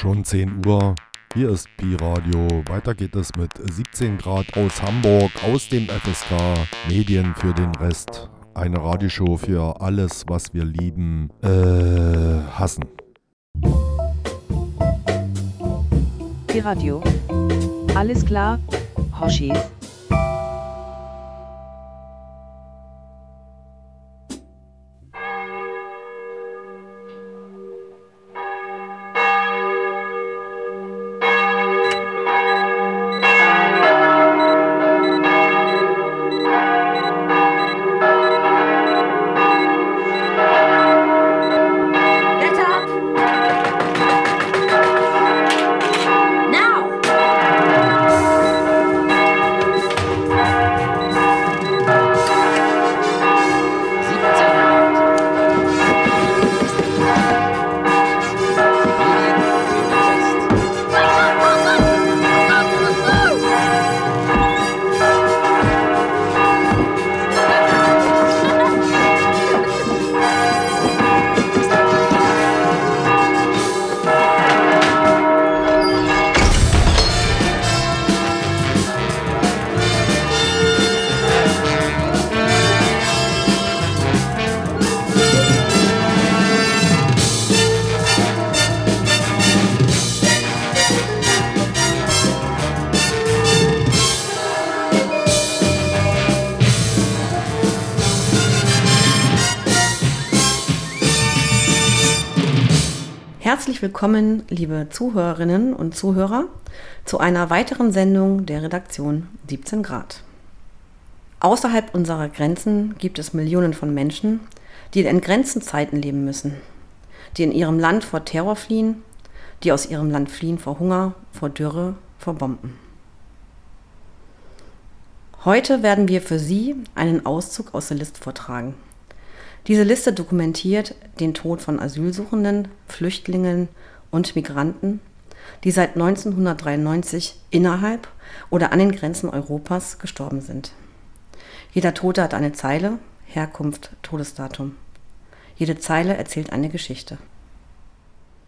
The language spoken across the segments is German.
Schon 10 Uhr. Hier ist Pi Radio. Weiter geht es mit 17 Grad aus Hamburg, aus dem FSK. Medien für den Rest. Eine Radioshow für alles, was wir lieben, äh, hassen. Pi Radio. Alles klar, Hoshis. Herzlich willkommen, liebe Zuhörerinnen und Zuhörer, zu einer weiteren Sendung der Redaktion 17 Grad. Außerhalb unserer Grenzen gibt es Millionen von Menschen, die in entgrenzten Zeiten leben müssen, die in ihrem Land vor Terror fliehen, die aus ihrem Land fliehen vor Hunger, vor Dürre, vor Bomben. Heute werden wir für Sie einen Auszug aus der Liste vortragen. Diese Liste dokumentiert den Tod von Asylsuchenden, Flüchtlingen und Migranten, die seit 1993 innerhalb oder an den Grenzen Europas gestorben sind. Jeder Tote hat eine Zeile, Herkunft, Todesdatum. Jede Zeile erzählt eine Geschichte.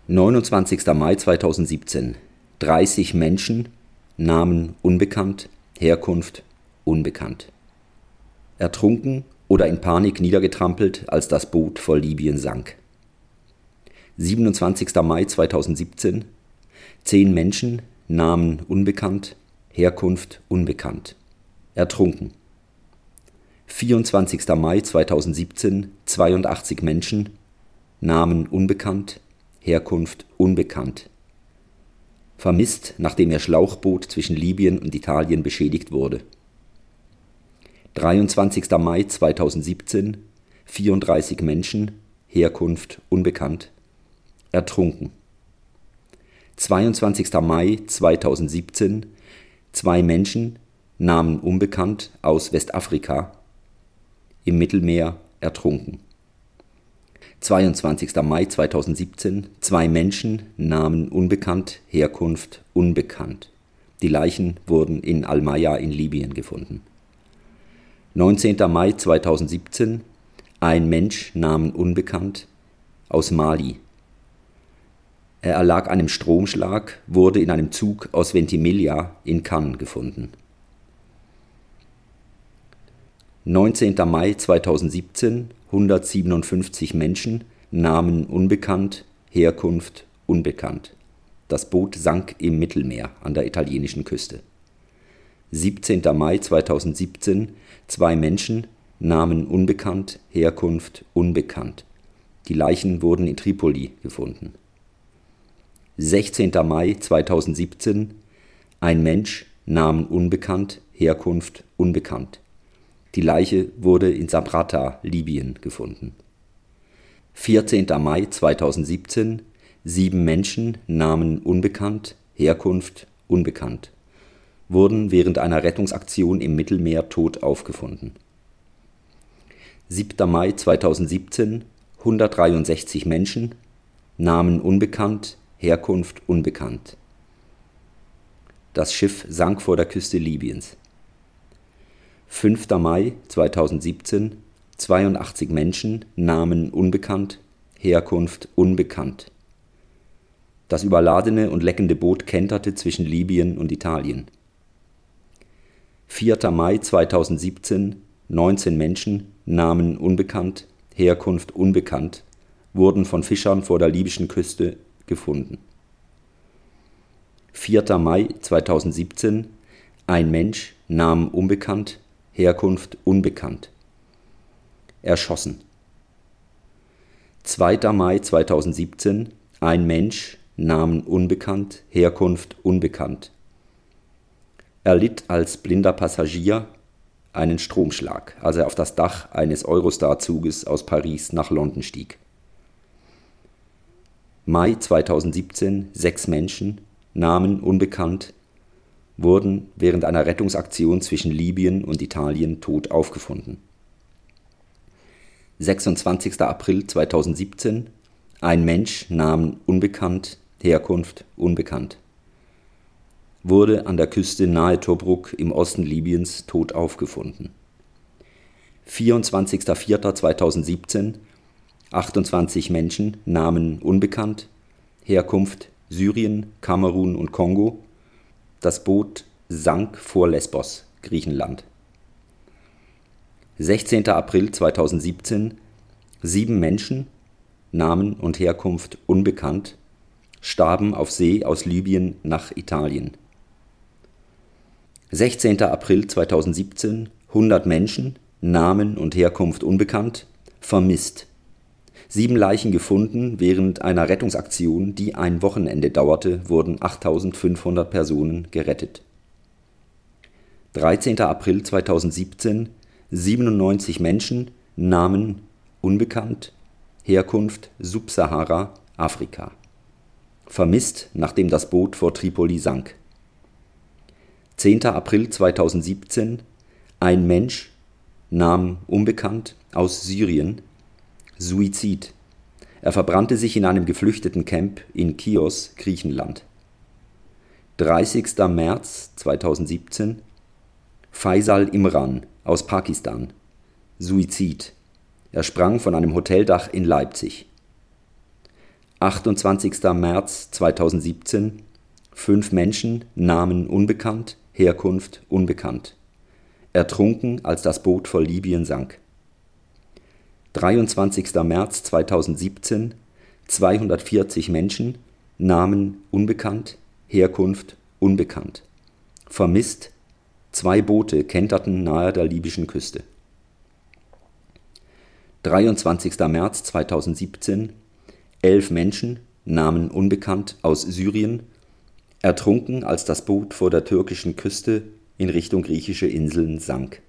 29. Mai 2017. 30 Menschen, Namen unbekannt, Herkunft unbekannt. Ertrunken oder in Panik niedergetrampelt, als das Boot vor Libyen sank. 27. Mai 2017. 10 Menschen, Namen unbekannt, Herkunft unbekannt. Ertrunken. 24. Mai 2017. 82 Menschen, Namen unbekannt, Herkunft unbekannt. Vermisst, nachdem ihr Schlauchboot zwischen Libyen und Italien beschädigt wurde. 23. Mai 2017, 34 Menschen, Herkunft unbekannt, ertrunken. 22. Mai 2017, zwei Menschen, Namen unbekannt, aus Westafrika, im Mittelmeer ertrunken. 22. Mai 2017, zwei Menschen, Namen unbekannt, Herkunft unbekannt. Die Leichen wurden in Almaya in Libyen gefunden. 19. Mai 2017, ein Mensch, Namen unbekannt, aus Mali. Er erlag einem Stromschlag, wurde in einem Zug aus Ventimiglia in Cannes gefunden. 19. Mai 2017, 157 Menschen, Namen unbekannt, Herkunft unbekannt. Das Boot sank im Mittelmeer an der italienischen Küste. 17. Mai 2017, zwei Menschen, Namen unbekannt, Herkunft unbekannt. Die Leichen wurden in Tripoli gefunden. 16. Mai 2017, ein Mensch, Namen unbekannt, Herkunft unbekannt. Die Leiche wurde in Sabrata, Libyen, gefunden. 14. Mai 2017, sieben Menschen, Namen unbekannt, Herkunft unbekannt wurden während einer Rettungsaktion im Mittelmeer tot aufgefunden. 7. Mai 2017 163 Menschen, Namen unbekannt, Herkunft unbekannt. Das Schiff sank vor der Küste Libyens. 5. Mai 2017 82 Menschen, Namen unbekannt, Herkunft unbekannt. Das überladene und leckende Boot kenterte zwischen Libyen und Italien. 4. Mai 2017 19 Menschen, Namen unbekannt, Herkunft unbekannt, wurden von Fischern vor der libyschen Küste gefunden. 4. Mai 2017 Ein Mensch, Namen unbekannt, Herkunft unbekannt. Erschossen. 2. Mai 2017 Ein Mensch, Namen unbekannt, Herkunft unbekannt. Er litt als blinder Passagier einen Stromschlag, als er auf das Dach eines Eurostar-Zuges aus Paris nach London stieg. Mai 2017 sechs Menschen, Namen unbekannt, wurden während einer Rettungsaktion zwischen Libyen und Italien tot aufgefunden. 26. April 2017 ein Mensch, Namen unbekannt, Herkunft unbekannt wurde an der Küste nahe Tobruk im Osten Libyens tot aufgefunden. 24.04.2017 28 Menschen, Namen unbekannt, Herkunft Syrien, Kamerun und Kongo. Das Boot sank vor Lesbos, Griechenland. 16. April 2017 Sieben Menschen, Namen und Herkunft unbekannt, starben auf See aus Libyen nach Italien. 16. April 2017 100 Menschen, Namen und Herkunft unbekannt, vermisst. Sieben Leichen gefunden während einer Rettungsaktion, die ein Wochenende dauerte, wurden 8500 Personen gerettet. 13. April 2017 97 Menschen, Namen unbekannt, Herkunft Subsahara, Afrika. Vermisst, nachdem das Boot vor Tripoli sank. 10. April 2017 Ein Mensch, Namen unbekannt, aus Syrien, Suizid. Er verbrannte sich in einem geflüchteten Camp in Chios, Griechenland. 30. März 2017 Faisal Imran aus Pakistan, Suizid. Er sprang von einem Hoteldach in Leipzig. 28. März 2017 Fünf Menschen, Namen unbekannt, Herkunft unbekannt. Ertrunken, als das Boot vor Libyen sank. 23. März 2017 240 Menschen, Namen unbekannt, Herkunft unbekannt. Vermisst, zwei Boote kenterten nahe der libyschen Küste. 23. März 2017 elf Menschen, Namen unbekannt, aus Syrien ertrunken, als das Boot vor der türkischen Küste in Richtung griechische Inseln sank.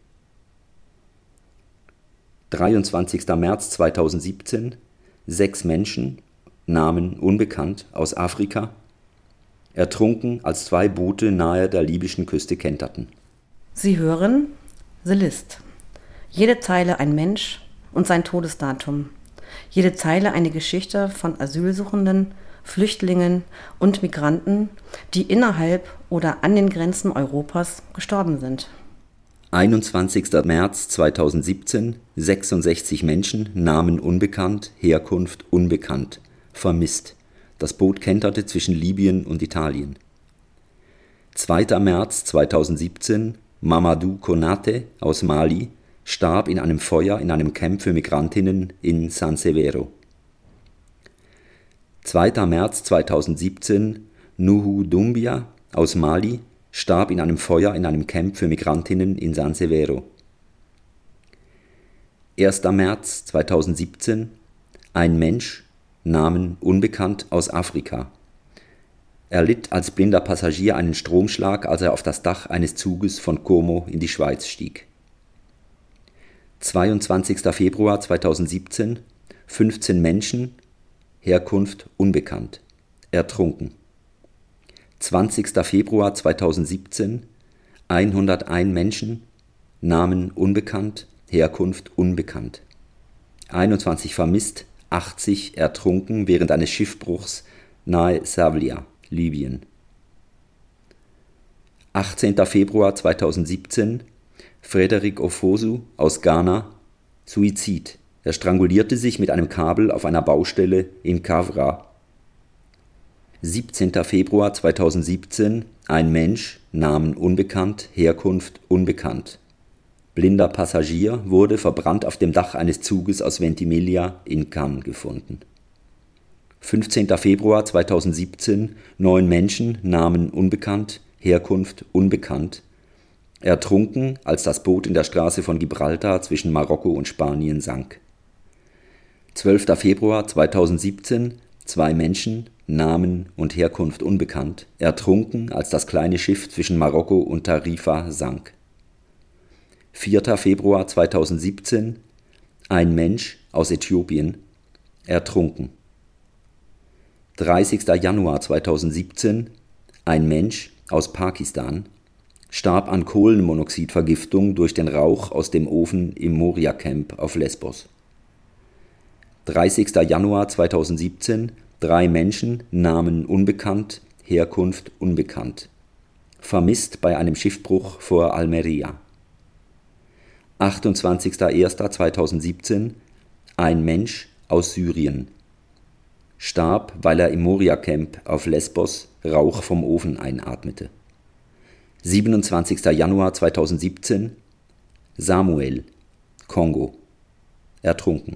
23. März 2017 Sechs Menschen, Namen unbekannt, aus Afrika, ertrunken, als zwei Boote nahe der libyschen Küste kenterten. Sie hören The List. Jede Zeile ein Mensch und sein Todesdatum. Jede Zeile eine Geschichte von Asylsuchenden, Flüchtlingen und Migranten, die innerhalb oder an den Grenzen Europas gestorben sind. 21. März 2017 66 Menschen, Namen unbekannt, Herkunft unbekannt, vermisst. Das Boot kenterte zwischen Libyen und Italien. 2. März 2017 Mamadou Konate aus Mali starb in einem Feuer in einem Camp für Migrantinnen in San Severo. 2. März 2017 Nuhu Dumbia aus Mali starb in einem Feuer in einem Camp für Migrantinnen in San Severo. 1. März 2017 Ein Mensch, Namen unbekannt, aus Afrika. Er litt als blinder Passagier einen Stromschlag, als er auf das Dach eines Zuges von Como in die Schweiz stieg. 22. Februar 2017 15 Menschen Herkunft unbekannt. Ertrunken. 20. Februar 2017 101 Menschen, Namen unbekannt, Herkunft unbekannt. 21 vermisst, 80 ertrunken während eines Schiffbruchs nahe Savlia, Libyen. 18. Februar 2017 Frederick Ofosu aus Ghana Suizid. Er strangulierte sich mit einem Kabel auf einer Baustelle in Kavra. 17. Februar 2017 Ein Mensch, Namen unbekannt, Herkunft unbekannt. Blinder Passagier wurde verbrannt auf dem Dach eines Zuges aus Ventimiglia in Cannes gefunden. 15. Februar 2017 Neun Menschen, Namen unbekannt, Herkunft unbekannt, ertrunken, als das Boot in der Straße von Gibraltar zwischen Marokko und Spanien sank. 12. Februar 2017 Zwei Menschen, Namen und Herkunft unbekannt, ertrunken, als das kleine Schiff zwischen Marokko und Tarifa sank. 4. Februar 2017 Ein Mensch aus Äthiopien ertrunken. 30. Januar 2017 Ein Mensch aus Pakistan starb an Kohlenmonoxidvergiftung durch den Rauch aus dem Ofen im Moria Camp auf Lesbos. 30. Januar 2017 Drei Menschen, Namen unbekannt, Herkunft unbekannt. Vermisst bei einem Schiffbruch vor Almeria. 28.01.2017 Ein Mensch aus Syrien. Starb, weil er im Moria-Camp auf Lesbos Rauch vom Ofen einatmete. 27. Januar 2017 Samuel, Kongo. Ertrunken.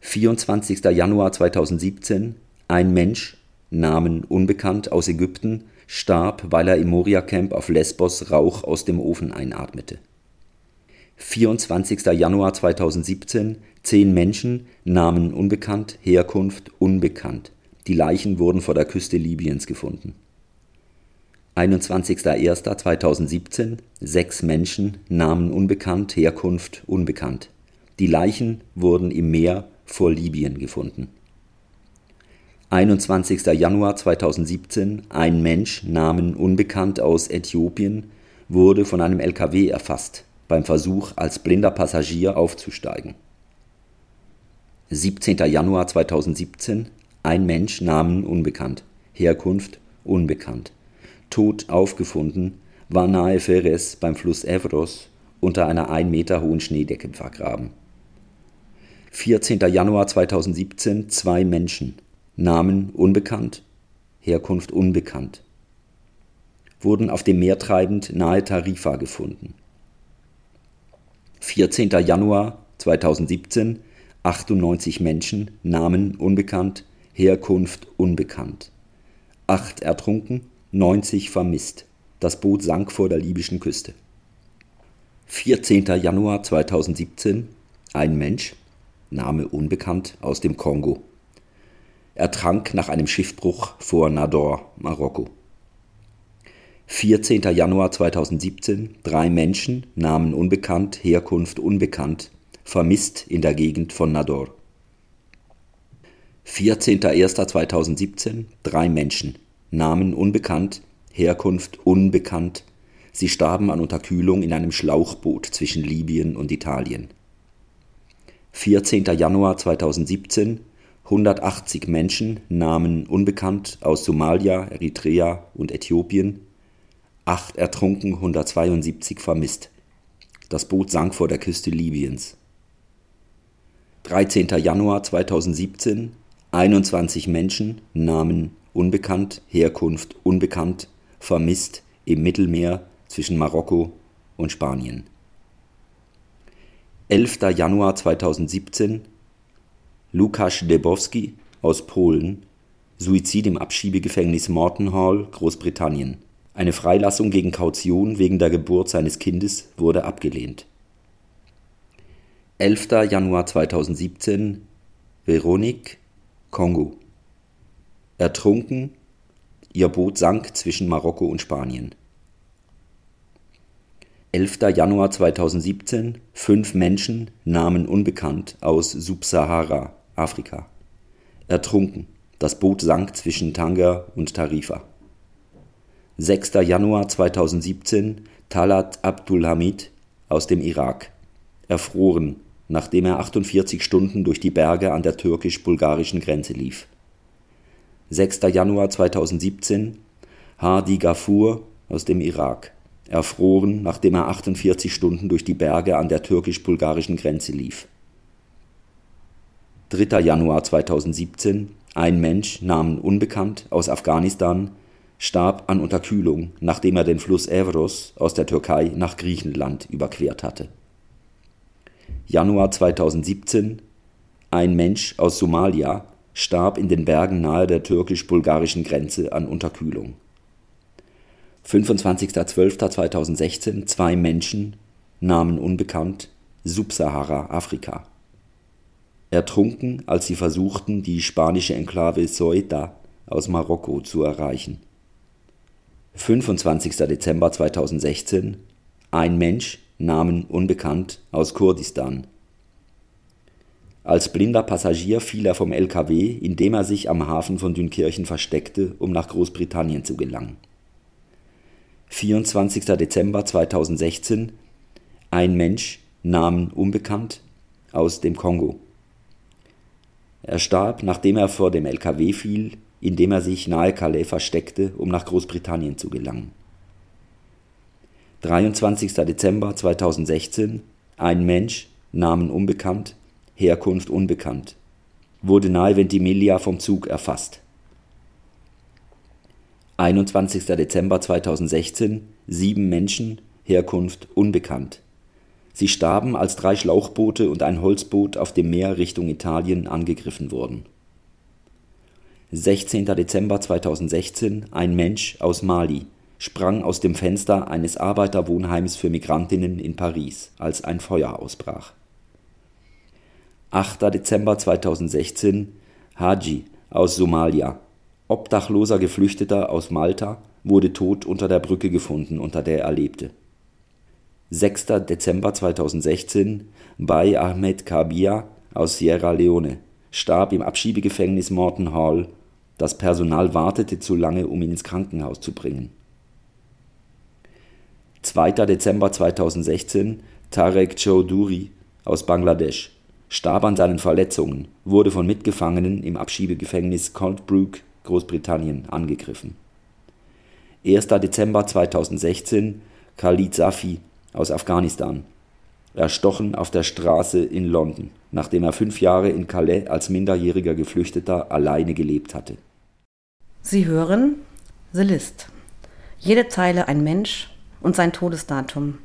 24. Januar 2017 Ein Mensch, Namen unbekannt, aus Ägypten, starb, weil er im Moria-Camp auf Lesbos Rauch aus dem Ofen einatmete. 24. Januar 2017 Zehn Menschen, Namen unbekannt, Herkunft unbekannt. Die Leichen wurden vor der Küste Libyens gefunden. 21.01.2017 Sechs Menschen, Namen unbekannt, Herkunft unbekannt. Die Leichen wurden im Meer vor Libyen gefunden. 21. Januar 2017 Ein Mensch, Namen unbekannt aus Äthiopien, wurde von einem LKW erfasst beim Versuch, als blinder Passagier aufzusteigen. 17. Januar 2017 Ein Mensch, Namen unbekannt, Herkunft unbekannt. Tot aufgefunden war nahe Ferres beim Fluss Evros unter einer ein Meter hohen Schneedecke vergraben. 14. Januar 2017 Zwei Menschen, Namen unbekannt, Herkunft unbekannt, wurden auf dem Meer treibend nahe Tarifa gefunden. 14. Januar 2017 98 Menschen, Namen unbekannt, Herkunft unbekannt. Acht ertrunken, 90 vermisst. Das Boot sank vor der libyschen Küste. 14. Januar 2017 Ein Mensch, Name unbekannt, aus dem Kongo. Ertrank nach einem Schiffbruch vor Nador, Marokko. 14. Januar 2017 Drei Menschen, Namen unbekannt, Herkunft unbekannt, vermisst in der Gegend von Nador. 14.01.2017 Drei Menschen, Namen unbekannt, Herkunft unbekannt. Sie starben an Unterkühlung in einem Schlauchboot zwischen Libyen und Italien. 14. Januar 2017 180 Menschen, Namen unbekannt, aus Somalia, Eritrea und Äthiopien. Acht ertrunken, 172 vermisst. Das Boot sank vor der Küste Libyens. 13. Januar 2017 21 Menschen, Namen unbekannt, Herkunft unbekannt, vermisst im Mittelmeer zwischen Marokko und Spanien. 11. Januar 2017 Lukasz Debowski aus Polen, Suizid im Abschiebegefängnis Morton Hall, Großbritannien. Eine Freilassung gegen Kaution wegen der Geburt seines Kindes wurde abgelehnt. 11. Januar 2017 Veronique, Kongo. Ertrunken, ihr Boot sank zwischen Marokko und Spanien. 11. Januar 2017 Fünf Menschen, Namen unbekannt, aus Subsahara, Afrika. Ertrunken, das Boot sank zwischen Tanger und Tarifa. 6. Januar 2017 Talat Abdulhamid aus dem Irak. Erfroren, nachdem er 48 Stunden durch die Berge an der türkisch-bulgarischen Grenze lief. 6. Januar 2017 Hadi Gafur aus dem Irak, erfroren, nachdem er 48 Stunden durch die Berge an der türkisch-bulgarischen Grenze lief. 3. Januar 2017 ein Mensch, Namen unbekannt, aus Afghanistan, starb an Unterkühlung, nachdem er den Fluss Evros aus der Türkei nach Griechenland überquert hatte. Januar 2017 Ein Mensch aus Somalia starb in den Bergen nahe der türkisch-bulgarischen Grenze an Unterkühlung. 25.12.2016 Zwei Menschen, Namen unbekannt, Subsahara-Afrika. Ertrunken, als sie versuchten, die spanische Enklave Ceuta aus Marokko zu erreichen 25. Dezember 2016 Ein Mensch, Namen unbekannt, aus Kurdistan. Als blinder Passagier fiel er vom LKW, indem er sich am Hafen von Dünkirchen versteckte, um nach Großbritannien zu gelangen. 24. Dezember 2016 Ein Mensch, Namen unbekannt, aus dem Kongo. Er starb, nachdem er vor dem LKW fiel, indem er sich nahe Calais versteckte, um nach Großbritannien zu gelangen. 23. Dezember 2016 Ein Mensch, Namen unbekannt, Herkunft unbekannt, wurde nahe Ventimiglia vom Zug erfasst. 21. Dezember 2016 Sieben Menschen, Herkunft unbekannt. Sie starben, als drei Schlauchboote und ein Holzboot auf dem Meer Richtung Italien angegriffen wurden 16. Dezember 2016 Ein Mensch aus Mali sprang aus dem Fenster eines Arbeiterwohnheims für Migrantinnen in Paris, als ein Feuer ausbrach. 8. Dezember 2016 Haji aus Somalia, obdachloser Geflüchteter aus Malta, wurde tot unter der Brücke gefunden, unter der er lebte. 6. Dezember 2016 Bay Ahmed Kabia aus Sierra Leone starb im Abschiebegefängnis Morton Hall das Personal wartete zu lange, um ihn ins Krankenhaus zu bringen. 2. Dezember 2016 Tarek Choudhury aus Bangladesch starb an seinen Verletzungen, wurde von Mitgefangenen im Abschiebegefängnis Coldbrook, Großbritannien, angegriffen. 1. Dezember 2016 Khalid Safi aus Afghanistan erstochen auf der Straße in London, nachdem er fünf Jahre in Calais als minderjähriger Geflüchteter alleine gelebt hatte Sie hören The List. Jede Zeile ein Mensch und sein Todesdatum.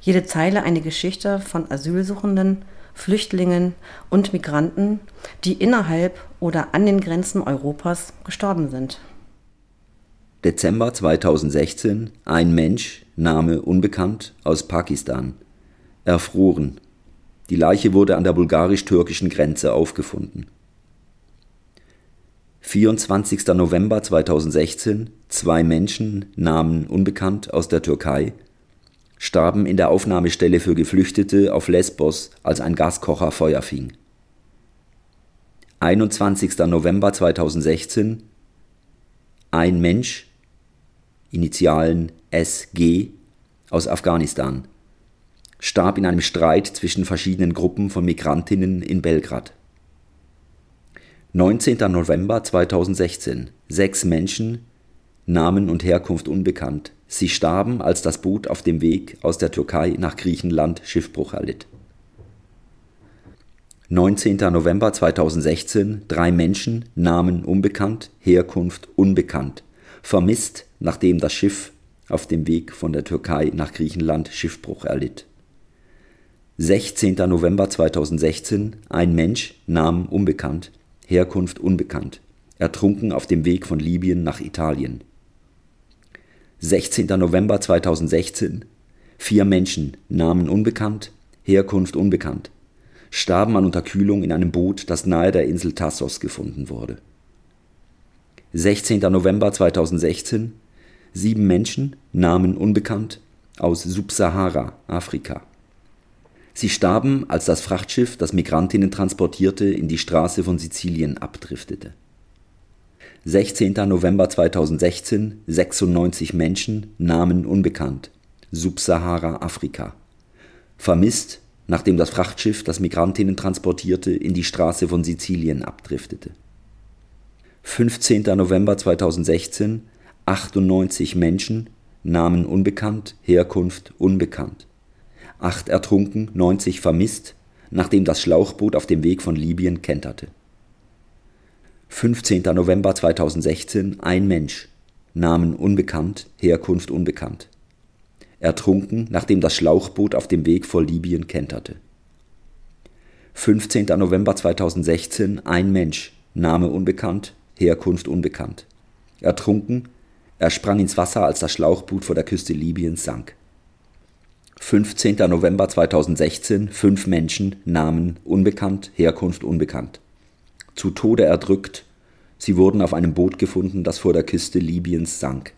Jede Zeile eine Geschichte von Asylsuchenden, Flüchtlingen und Migranten, die innerhalb oder an den Grenzen Europas gestorben sind. Dezember 2016 Ein Mensch, Name unbekannt, aus Pakistan. Erfroren. Die Leiche wurde an der bulgarisch-türkischen Grenze aufgefunden 24. November 2016 Zwei Menschen, Namen unbekannt, aus der Türkei starben in der Aufnahmestelle für Geflüchtete auf Lesbos, als ein Gaskocher Feuer fing. 21. November 2016 Ein Mensch, Initialen SG, aus Afghanistan, starb in einem Streit zwischen verschiedenen Gruppen von Migrantinnen in Belgrad 19. November 2016 Sechs Menschen, Namen und Herkunft unbekannt. Sie starben, als das Boot auf dem Weg aus der Türkei nach Griechenland Schiffbruch erlitt. 19. November 2016 Drei Menschen, Namen unbekannt, Herkunft unbekannt. Vermisst, nachdem das Schiff auf dem Weg von der Türkei nach Griechenland Schiffbruch erlitt. 16. November 2016 Ein Mensch, Namen unbekannt, Herkunft unbekannt, ertrunken auf dem Weg von Libyen nach Italien. 16. November 2016 Vier Menschen, Namen unbekannt, Herkunft unbekannt, starben an Unterkühlung in einem Boot, das nahe der Insel Tassos gefunden wurde. 16. November 2016 Sieben Menschen, Namen unbekannt, aus Subsahara, Afrika. Sie starben, als das Frachtschiff, das Migrantinnen transportierte, in die Straße von Sizilien abdriftete. 16. November 2016 96 Menschen, Namen unbekannt. Subsahara Afrika. Vermisst, nachdem das Frachtschiff, das Migrantinnen transportierte, in die Straße von Sizilien abdriftete. 15. November 2016 98 Menschen, Namen unbekannt, Herkunft unbekannt. Acht ertrunken, 90 vermisst, nachdem das Schlauchboot auf dem Weg von Libyen kenterte. 15. November 2016 ein Mensch, Namen unbekannt, Herkunft unbekannt. Ertrunken, nachdem das Schlauchboot auf dem Weg vor Libyen kenterte. 15. November 2016 ein Mensch, Name unbekannt, Herkunft unbekannt. Ertrunken, er sprang ins Wasser, als das Schlauchboot vor der Küste Libyens sank. 15. November 2016 fünf Menschen, Namen unbekannt, Herkunft unbekannt. Zu Tode erdrückt, sie wurden auf einem Boot gefunden, das vor der Küste Libyens sank.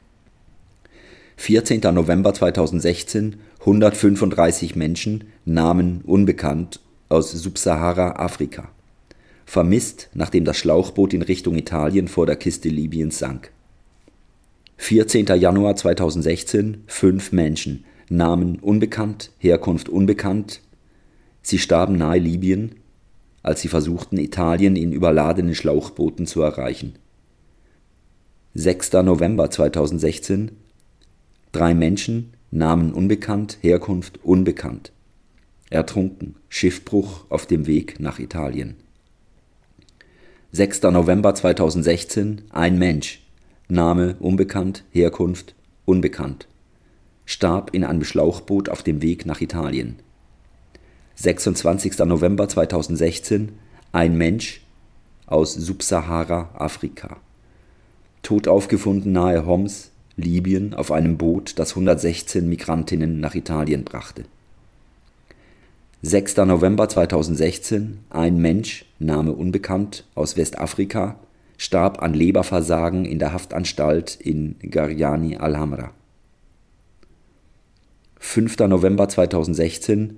14. November 2016 135 Menschen, Namen unbekannt, aus Subsahara-Afrika. Vermisst, nachdem das Schlauchboot in Richtung Italien vor der Küste Libyens sank. 14. Januar 2016 fünf Menschen, Namen unbekannt, Herkunft unbekannt. Sie starben nahe Libyen, als sie versuchten, Italien in überladenen Schlauchbooten zu erreichen. 6. November 2016 Drei Menschen, Namen unbekannt, Herkunft unbekannt. Ertrunken, Schiffbruch auf dem Weg nach Italien. 6. November 2016 Ein Mensch, Name unbekannt, Herkunft unbekannt. Starb in einem Schlauchboot auf dem Weg nach Italien. 26. November 2016 Ein Mensch aus Subsahara-Afrika. Tot aufgefunden nahe Homs, Libyen auf einem Boot, das 116 Migrantinnen nach Italien brachte. 6. November 2016 Ein Mensch, Name unbekannt, aus Westafrika, starb an Leberversagen in der Haftanstalt in Gariani al-Hamra. 5. November 2016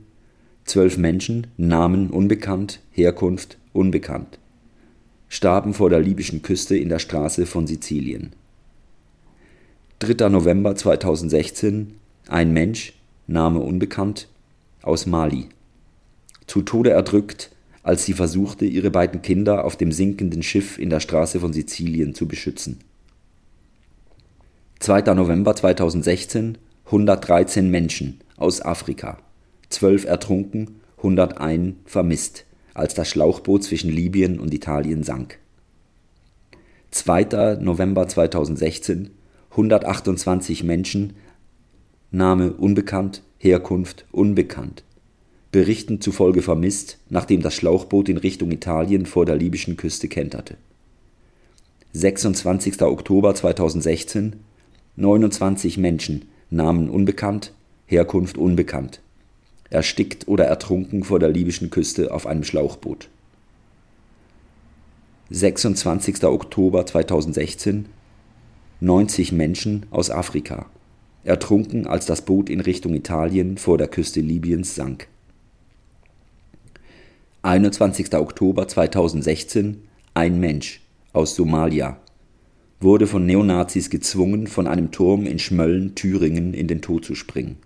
Zwölf Menschen, Namen unbekannt, Herkunft unbekannt, starben vor der libyschen Küste in der Straße von Sizilien. 3. November 2016 Ein Mensch, Name unbekannt, aus Mali. Zu Tode erdrückt, als sie versuchte, ihre beiden Kinder auf dem sinkenden Schiff in der Straße von Sizilien zu beschützen. 2. November 2016 113 Menschen aus Afrika, 12 ertrunken, 101 vermisst, als das Schlauchboot zwischen Libyen und Italien sank. 2. November 2016 128 Menschen, Name unbekannt, Herkunft unbekannt, Berichten zufolge vermisst, nachdem das Schlauchboot in Richtung Italien vor der libyschen Küste kenterte. 26. Oktober 2016 29 Menschen, Namen unbekannt, Herkunft unbekannt, erstickt oder ertrunken vor der libyschen Küste auf einem Schlauchboot. 26. Oktober 2016 90 Menschen aus Afrika, ertrunken, als das Boot in Richtung Italien vor der Küste Libyens sank. 21. Oktober 2016 ein Mensch aus Somalia wurde von Neonazis gezwungen, von einem Turm in Schmölln, Thüringen in den Tod zu springen.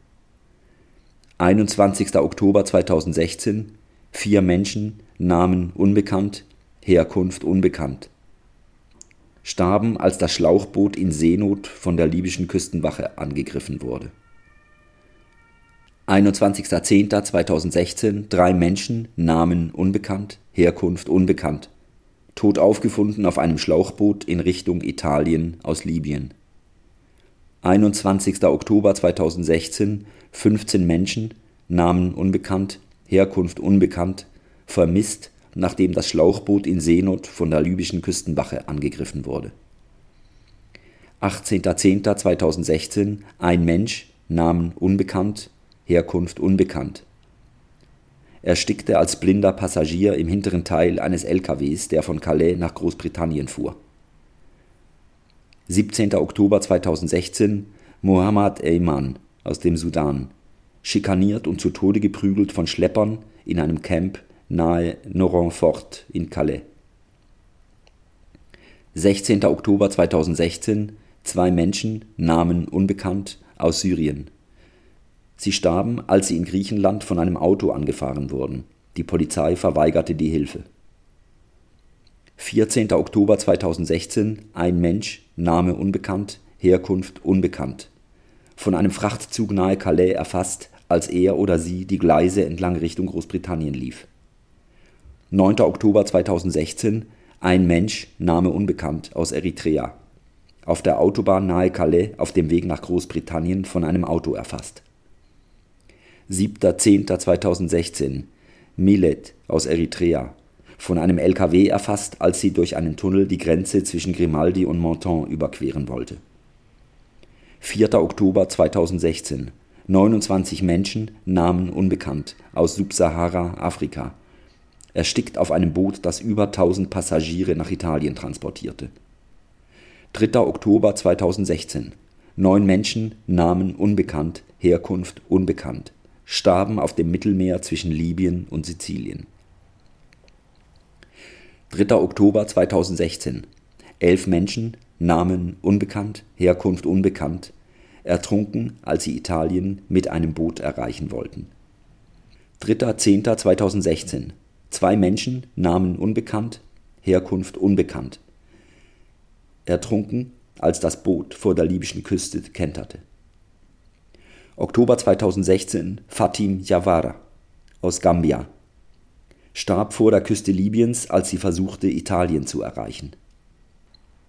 21. Oktober 2016 vier Menschen, Namen unbekannt, Herkunft unbekannt starben, als das Schlauchboot in Seenot von der libyschen Küstenwache angegriffen wurde. 21.10.2016 drei Menschen, Namen unbekannt, Herkunft unbekannt, tot aufgefunden auf einem Schlauchboot in Richtung Italien aus Libyen. 21. Oktober 2016 15 Menschen, Namen unbekannt, Herkunft unbekannt, vermisst nachdem das Schlauchboot in Seenot von der libyschen Küstenwache angegriffen wurde. 18.10.2016 ein Mensch, Namen unbekannt, Herkunft unbekannt. Erstickte als blinder Passagier im hinteren Teil eines LKWs, der von Calais nach Großbritannien fuhr. 17. Oktober 2016 Mohammad Eyman aus dem Sudan, schikaniert und zu Tode geprügelt von Schleppern in einem Camp nahe Noronfort in Calais. 16. Oktober 2016 zwei Menschen, Namen unbekannt, aus Syrien. Sie starben, als sie in Griechenland von einem Auto angefahren wurden. Die Polizei verweigerte die Hilfe. 14. Oktober 2016, ein Mensch, Name unbekannt, Herkunft unbekannt. Von einem Frachtzug nahe Calais erfasst, als er oder sie die Gleise entlang Richtung Großbritannien lief. 9. Oktober 2016, ein Mensch, Name unbekannt, aus Eritrea. Auf der Autobahn nahe Calais auf dem Weg nach Großbritannien von einem Auto erfasst. 7.10.2016, Milet aus Eritrea, von einem LKW erfasst, als sie durch einen Tunnel die Grenze zwischen Grimaldi und Menton überqueren wollte. 4. Oktober 2016. 29 Menschen, Namen unbekannt, aus Subsahara, Afrika. Erstickt auf einem Boot, das über 1000 Passagiere nach Italien transportierte. 3. Oktober 2016. Neun Menschen, Namen unbekannt, Herkunft unbekannt, starben auf dem Mittelmeer zwischen Libyen und Sizilien. 3. Oktober 2016. Elf Menschen, Namen unbekannt, Herkunft unbekannt, ertrunken, als sie Italien mit einem Boot erreichen wollten. 3.10.2016. Zwei Menschen, Namen unbekannt, Herkunft unbekannt, ertrunken, als das Boot vor der libyschen Küste kenterte. Oktober 2016 Fatim Jawara aus Gambia starb vor der Küste Libyens, als sie versuchte, Italien zu erreichen.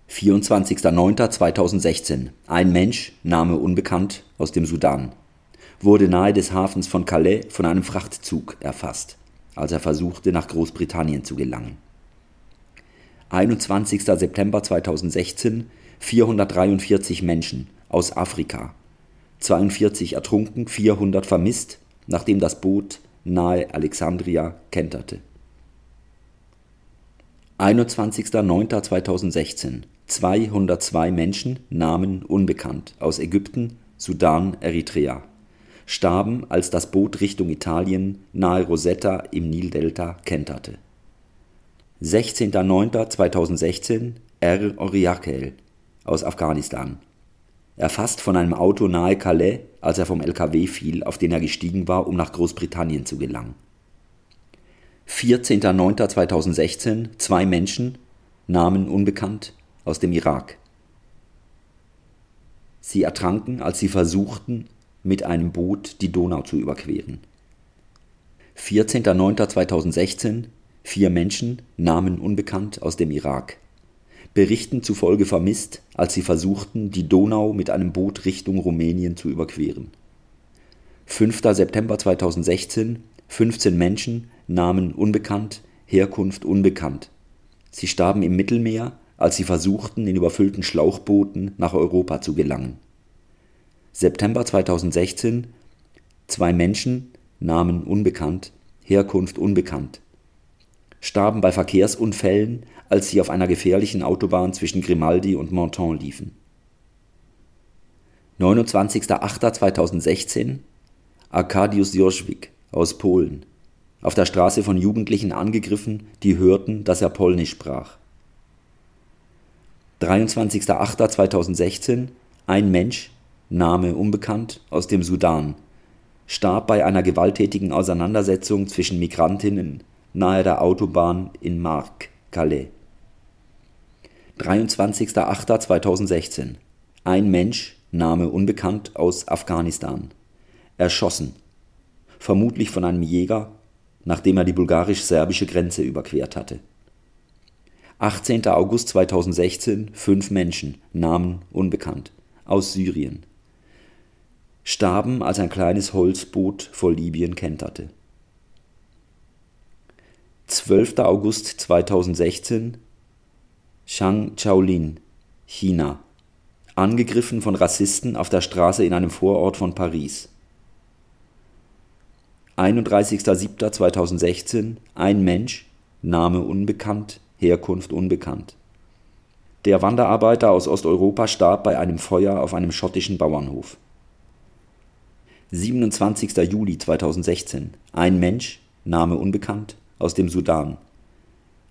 24.09.2016 Ein Mensch, Name unbekannt, aus dem Sudan, wurde nahe des Hafens von Calais von einem Frachtzug erfasst, als er versuchte, nach Großbritannien zu gelangen. 21. September 2016 443 Menschen aus Afrika, 42 ertrunken, 400 vermisst, nachdem das Boot nahe Alexandria kenterte. 21.09.2016 202 Menschen, Namen unbekannt, aus Ägypten, Sudan, Eritrea, starben, als das Boot Richtung Italien nahe Rosetta im Nildelta kenterte. 16.09.2016 R. Oriakel aus Afghanistan, erfasst von einem Auto nahe Calais, als er vom LKW fiel, auf den er gestiegen war, um nach Großbritannien zu gelangen. 14.09.2016 zwei Menschen, Namen unbekannt, aus dem Irak. Sie ertranken, als sie versuchten, mit einem Boot die Donau zu überqueren. 14.09.2016 vier Menschen, Namen unbekannt, aus dem Irak. Berichten zufolge vermisst, als sie versuchten, die Donau mit einem Boot Richtung Rumänien zu überqueren. 5. September 2016 15 Menschen, Namen unbekannt, Herkunft unbekannt. Sie starben im Mittelmeer, als sie versuchten, in überfüllten Schlauchbooten nach Europa zu gelangen. September 2016 Zwei Menschen, Namen unbekannt, Herkunft unbekannt, starben bei Verkehrsunfällen, als sie auf einer gefährlichen Autobahn zwischen Grimaldi und Menton liefen. 29.08.2016 Arkadiusz Joschwik aus Polen, auf der Straße von Jugendlichen angegriffen, die hörten, dass er Polnisch sprach. 23.08.2016 ein Mensch, Name unbekannt, aus dem Sudan, starb bei einer gewalttätigen Auseinandersetzung zwischen Migrantinnen nahe der Autobahn in Mark, Calais. 23.08.2016 Ein Mensch, Name unbekannt, aus Afghanistan. Erschossen. Vermutlich von einem Jäger, nachdem er die bulgarisch-serbische Grenze überquert hatte. 18. August 2016 Fünf Menschen, Namen unbekannt, aus Syrien. Starben, als ein kleines Holzboot vor Libyen kenterte. 12. August 2016 Shang Chaolin, China. Angegriffen von Rassisten auf der Straße in einem Vorort von Paris. 31.07.2016 Ein Mensch, Name unbekannt, Herkunft unbekannt. Der Wanderarbeiter aus Osteuropa starb bei einem Feuer auf einem schottischen Bauernhof. 27. Juli 2016 Ein Mensch, Name unbekannt, aus dem Sudan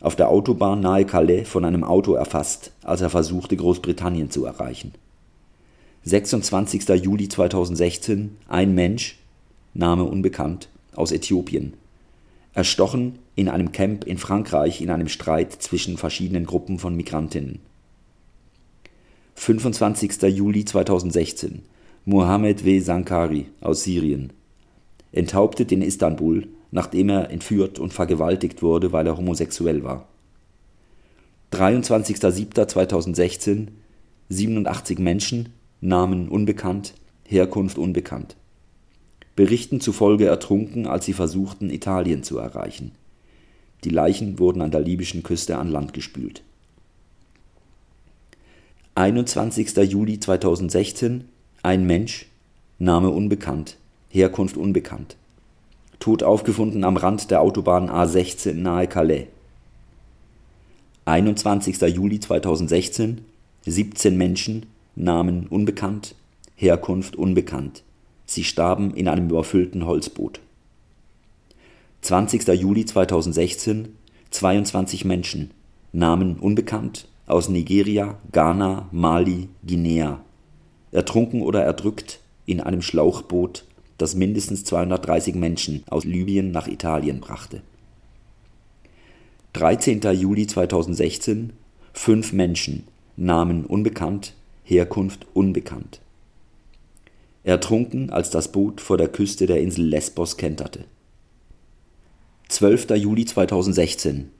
auf der Autobahn nahe Calais von einem Auto erfasst, als er versuchte, Großbritannien zu erreichen. 26. Juli 2016 Ein Mensch, Name unbekannt, aus Äthiopien. Erstochen in einem Camp in Frankreich in einem Streit zwischen verschiedenen Gruppen von Migrantinnen. 25. Juli 2016 Mohammed W. Sankari aus Syrien. Enthauptet in Istanbul, nachdem er entführt und vergewaltigt wurde, weil er homosexuell war. 23.07.2016 87 Menschen, Namen unbekannt, Herkunft unbekannt. Berichten zufolge ertrunken, als sie versuchten, Italien zu erreichen. Die Leichen wurden an der libyschen Küste an Land gespült. 21. Juli 2016 Ein Mensch, Name unbekannt, Herkunft unbekannt. Tot aufgefunden am Rand der Autobahn A16 nahe Calais. 21. Juli 2016 17 Menschen, Namen unbekannt, Herkunft unbekannt. Sie starben in einem überfüllten Holzboot. 20. Juli 2016 22 Menschen, Namen unbekannt, aus Nigeria, Ghana, Mali, Guinea, ertrunken oder erdrückt in einem Schlauchboot, das mindestens 230 Menschen aus Libyen nach Italien brachte. 13. Juli 2016 fünf Menschen, Namen unbekannt, Herkunft unbekannt. Ertrunken, als das Boot vor der Küste der Insel Lesbos kenterte. 12. Juli 2016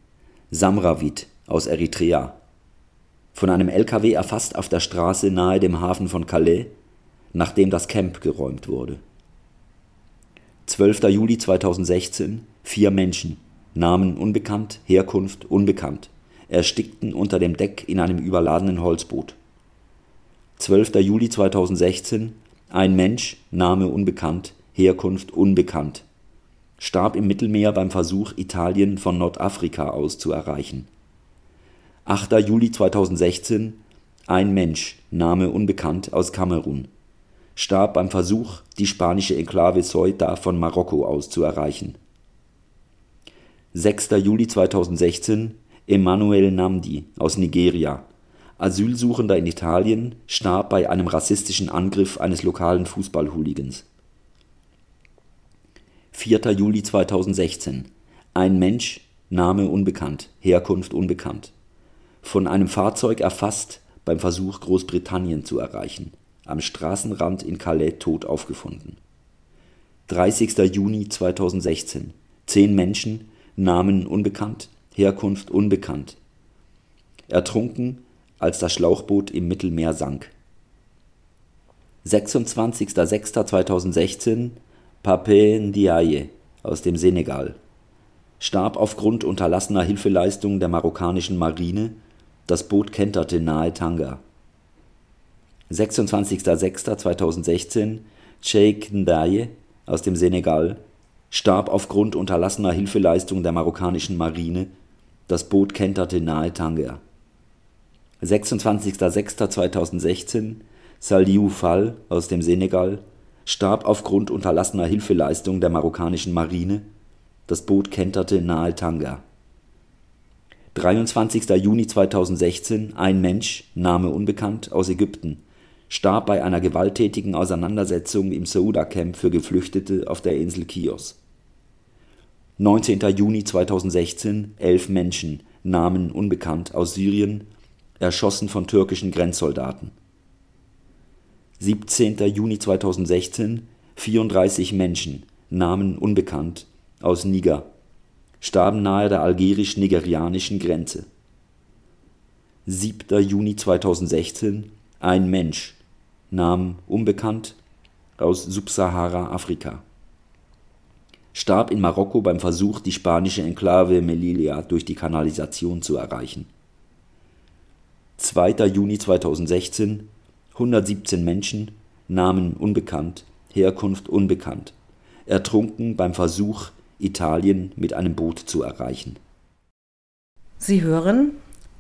Samravit aus Eritrea. Von einem LKW erfasst auf der Straße nahe dem Hafen von Calais, nachdem das Camp geräumt wurde. 12. Juli 2016 Vier Menschen, Namen unbekannt, Herkunft unbekannt, erstickten unter dem Deck in einem überladenen Holzboot. 12. Juli 2016 Ein Mensch, Name unbekannt, Herkunft unbekannt, starb im Mittelmeer beim Versuch, Italien von Nordafrika aus zu erreichen. 8. Juli 2016 Ein Mensch, Name unbekannt, aus Kamerun, starb beim Versuch, die spanische Enklave Ceuta von Marokko aus zu erreichen 6. Juli 2016 Emmanuel Namdi aus Nigeria, Asylsuchender in Italien, starb bei einem rassistischen Angriff eines lokalen Fußballhooligans. 4. Juli 2016 Ein Mensch, Name unbekannt, Herkunft unbekannt. Von einem Fahrzeug erfasst beim Versuch, Großbritannien zu erreichen. Am Straßenrand in Calais tot aufgefunden. 30. Juni 2016 Zehn Menschen, Namen unbekannt, Herkunft unbekannt. Ertrunken, als das Schlauchboot im Mittelmeer sank. 26.06.2016 Pape Ndiaye aus dem Senegal starb aufgrund unterlassener Hilfeleistung der marokkanischen Marine, das Boot kenterte nahe Tanga. 26.06.2016 Sheikh Ndaye aus dem Senegal starb aufgrund unterlassener Hilfeleistung der marokkanischen Marine, das Boot kenterte nahe Tanger. 26.06.2016 Saliou Fall aus dem Senegal starb aufgrund unterlassener Hilfeleistung der marokkanischen Marine, das Boot kenterte nahe Tanger. 23. Juni 2016 ein Mensch, Name unbekannt, aus Ägypten starb bei einer gewalttätigen Auseinandersetzung im Ceuta-Camp für Geflüchtete auf der Insel Chios. 19. Juni 2016 elf Menschen, Namen unbekannt, aus Syrien, erschossen von türkischen Grenzsoldaten. 17. Juni 2016 34 Menschen, Namen unbekannt, aus Niger, starben nahe der algerisch-nigerianischen Grenze. 7. Juni 2016 ein Mensch, Namen unbekannt, aus Subsahara-Afrika. Starb in Marokko beim Versuch, die spanische Enklave Melilla durch die Kanalisation zu erreichen. 2. Juni 2016 117 Menschen, Namen unbekannt, Herkunft unbekannt, ertrunken beim Versuch, Italien mit einem Boot zu erreichen. Sie hören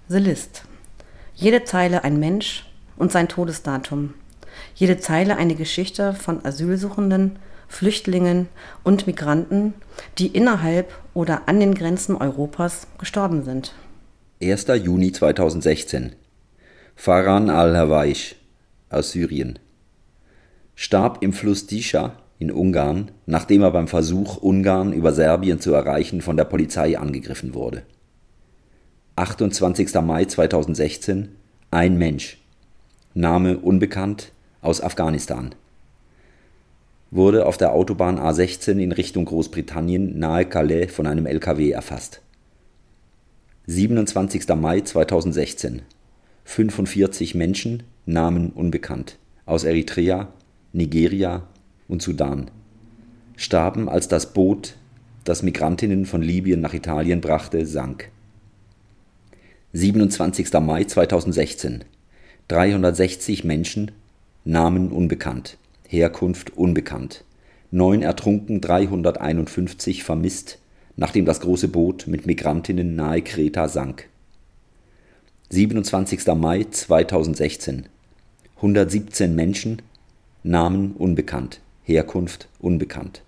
The List. Jede Zeile ein Mensch und sein Todesdatum. Jede Zeile eine Geschichte von Asylsuchenden, Flüchtlingen und Migranten, die innerhalb oder an den Grenzen Europas gestorben sind. 1. Juni 2016 Farhan al-Hawaish aus Syrien starb im Fluss Disha in Ungarn, nachdem er beim Versuch, Ungarn über Serbien zu erreichen, von der Polizei angegriffen wurde. 28. Mai 2016 ein Mensch Name unbekannt aus Afghanistan wurde auf der Autobahn A16 in Richtung Großbritannien nahe Calais von einem LKW erfasst. 27. Mai 2016 45 Menschen Namen unbekannt aus Eritrea, Nigeria und Sudan starben, als das Boot, das Migrantinnen von Libyen nach Italien brachte, sank. 27. Mai 2016 360 Menschen Namen unbekannt Herkunft unbekannt, neun ertrunken, 351 vermisst, nachdem das große Boot mit Migrantinnen nahe Kreta sank. 27. Mai 2016 117 Menschen Namen unbekannt, Herkunft unbekannt.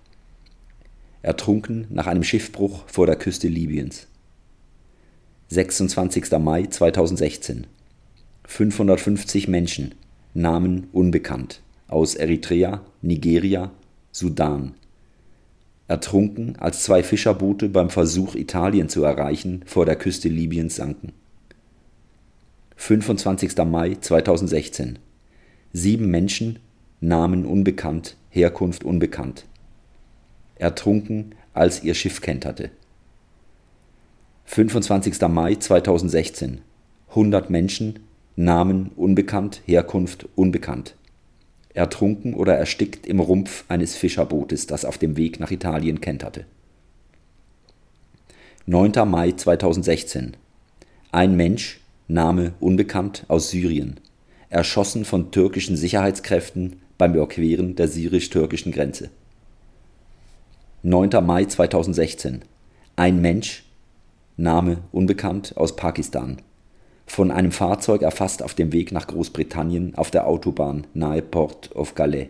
Ertrunken nach einem Schiffbruch vor der Küste Libyens. 26. Mai 2016 550 Menschen Namen unbekannt aus Eritrea, Nigeria, Sudan. Ertrunken, als zwei Fischerboote beim Versuch, Italien zu erreichen, vor der Küste Libyens sanken. 25. Mai 2016. Sieben Menschen, Namen unbekannt, Herkunft unbekannt. Ertrunken, als ihr Schiff kenterte. 25. Mai 2016. 100 Menschen, Namen unbekannt, Herkunft unbekannt ertrunken oder erstickt im Rumpf eines Fischerbootes, das auf dem Weg nach Italien kenterte. 9. Mai 2016. Ein Mensch, Name unbekannt, aus Syrien, erschossen von türkischen Sicherheitskräften beim Überqueren der syrisch-türkischen Grenze. 9. Mai 2016. Ein Mensch, Name unbekannt, aus Pakistan, von einem Fahrzeug erfasst auf dem Weg nach Großbritannien auf der Autobahn nahe Port of Calais.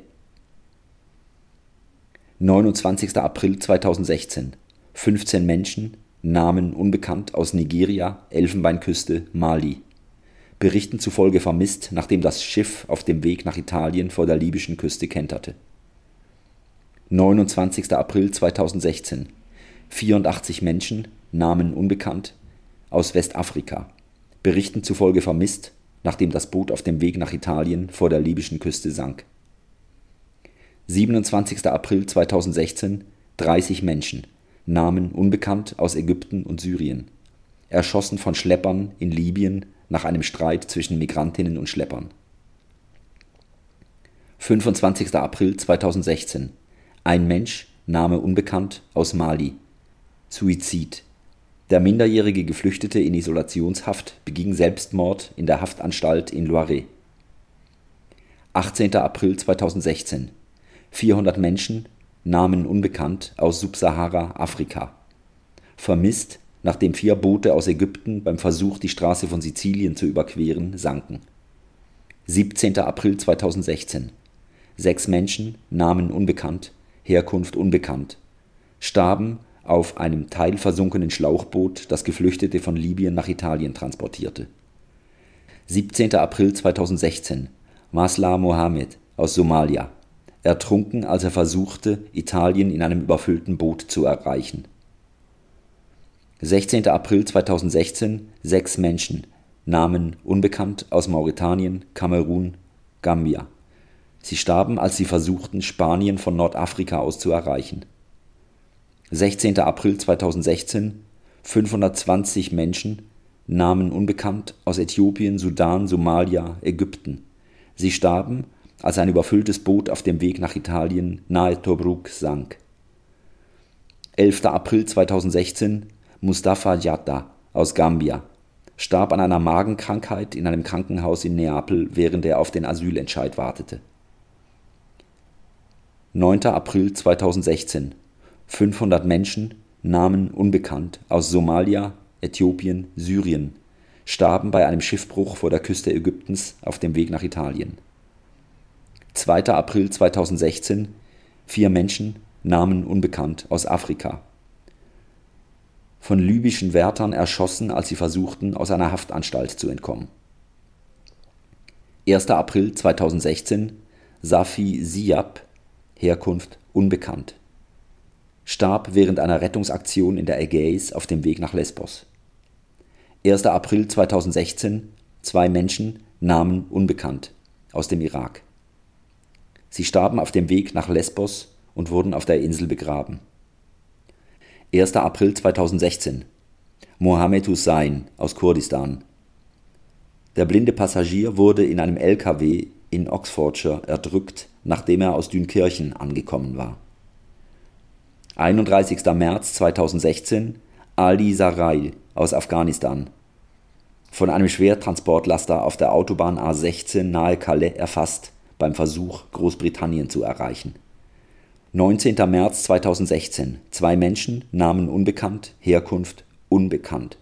29. April 2016. 15 Menschen, Namen unbekannt, aus Nigeria, Elfenbeinküste, Mali. Berichten zufolge vermisst, nachdem das Schiff auf dem Weg nach Italien vor der libyschen Küste kenterte. 29. April 2016. 84 Menschen, Namen unbekannt, aus Westafrika Berichten zufolge vermisst, nachdem das Boot auf dem Weg nach Italien vor der libyschen Küste sank. 27. April 2016 30 Menschen, Namen unbekannt aus Ägypten und Syrien, erschossen von Schleppern in Libyen nach einem Streit zwischen Migrantinnen und Schleppern. 25. April 2016 ein Mensch, Name unbekannt, aus Mali, Suizid der minderjährige Geflüchtete in Isolationshaft beging Selbstmord in der Haftanstalt in Loiret. 18. April 2016 400 Menschen, Namen unbekannt, aus Subsahara-Afrika. Vermisst, nachdem vier Boote aus Ägypten beim Versuch, die Straße von Sizilien zu überqueren, sanken. 17. April 2016 Sechs Menschen, Namen unbekannt, Herkunft unbekannt, starben auf einem teilversunkenen Schlauchboot, das Geflüchtete von Libyen nach Italien transportierte. 17. April 2016 Masla Mohammed aus Somalia, ertrunken, als er versuchte, Italien in einem überfüllten Boot zu erreichen. 16. April 2016 sechs Menschen, Namen unbekannt, aus Mauretanien, Kamerun, Gambia. Sie starben, als sie versuchten, Spanien von Nordafrika aus zu erreichen 16. April 2016 520 Menschen, Namen unbekannt, aus Äthiopien, Sudan, Somalia, Ägypten. Sie starben, als ein überfülltes Boot auf dem Weg nach Italien nahe Tobruk sank. 11. April 2016 Mustafa Jatta aus Gambia starb an einer Magenkrankheit in einem Krankenhaus in Neapel, während er auf den Asylentscheid wartete. 9. April 2016 500 Menschen, Namen unbekannt, aus Somalia, Äthiopien, Syrien, starben bei einem Schiffbruch vor der Küste Ägyptens auf dem Weg nach Italien. 2. April 2016 Vier Menschen, Namen unbekannt, aus Afrika. Von libyschen Wärtern erschossen, als sie versuchten, aus einer Haftanstalt zu entkommen. 1. April 2016 Safi Siab, Herkunft unbekannt. Starb während einer Rettungsaktion in der Ägäis auf dem Weg nach Lesbos. 1. April 2016, zwei Menschen, Namen unbekannt, aus dem Irak. Sie starben auf dem Weg nach Lesbos und wurden auf der Insel begraben. 1. April 2016, Mohammed Hussein aus Kurdistan. Der blinde Passagier wurde in einem LKW in Oxfordshire erdrückt, nachdem er aus Dünkirchen angekommen war. 31. März 2016 Ali Sarai aus Afghanistan. Von einem Schwertransportlaster auf der Autobahn A16 nahe Calais erfasst beim Versuch, Großbritannien zu erreichen. 19. März 2016. Zwei Menschen, Namen unbekannt, Herkunft unbekannt.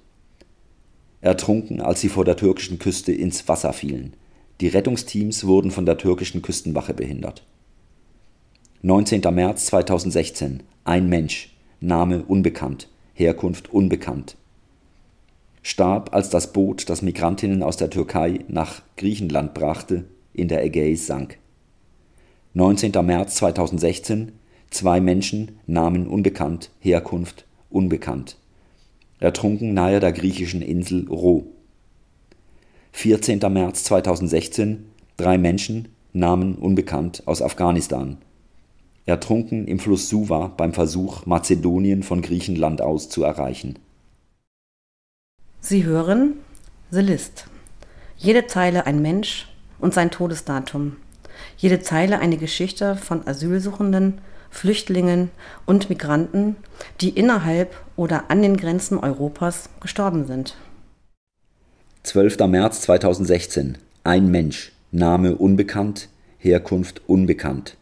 Ertrunken, als sie vor der türkischen Küste ins Wasser fielen. Die Rettungsteams wurden von der türkischen Küstenwache behindert. 19. März 2016. Ein Mensch, Name unbekannt, Herkunft unbekannt. Starb, als das Boot, das Migrantinnen aus der Türkei nach Griechenland brachte, in der Ägäis sank. 19. März 2016. Zwei Menschen, Namen unbekannt, Herkunft unbekannt. Ertrunken nahe der griechischen Insel Ro. 14. März 2016, drei Menschen, Namen unbekannt, aus Afghanistan. Ertrunken im Fluss Suwa beim Versuch, Mazedonien von Griechenland aus zu erreichen. Sie hören The List. Jede Zeile ein Mensch und sein Todesdatum. Jede Zeile eine Geschichte von Asylsuchenden, Flüchtlingen und Migranten, die innerhalb oder an den Grenzen Europas gestorben sind. 12. März 2016. Ein Mensch, Name unbekannt, Herkunft unbekannt,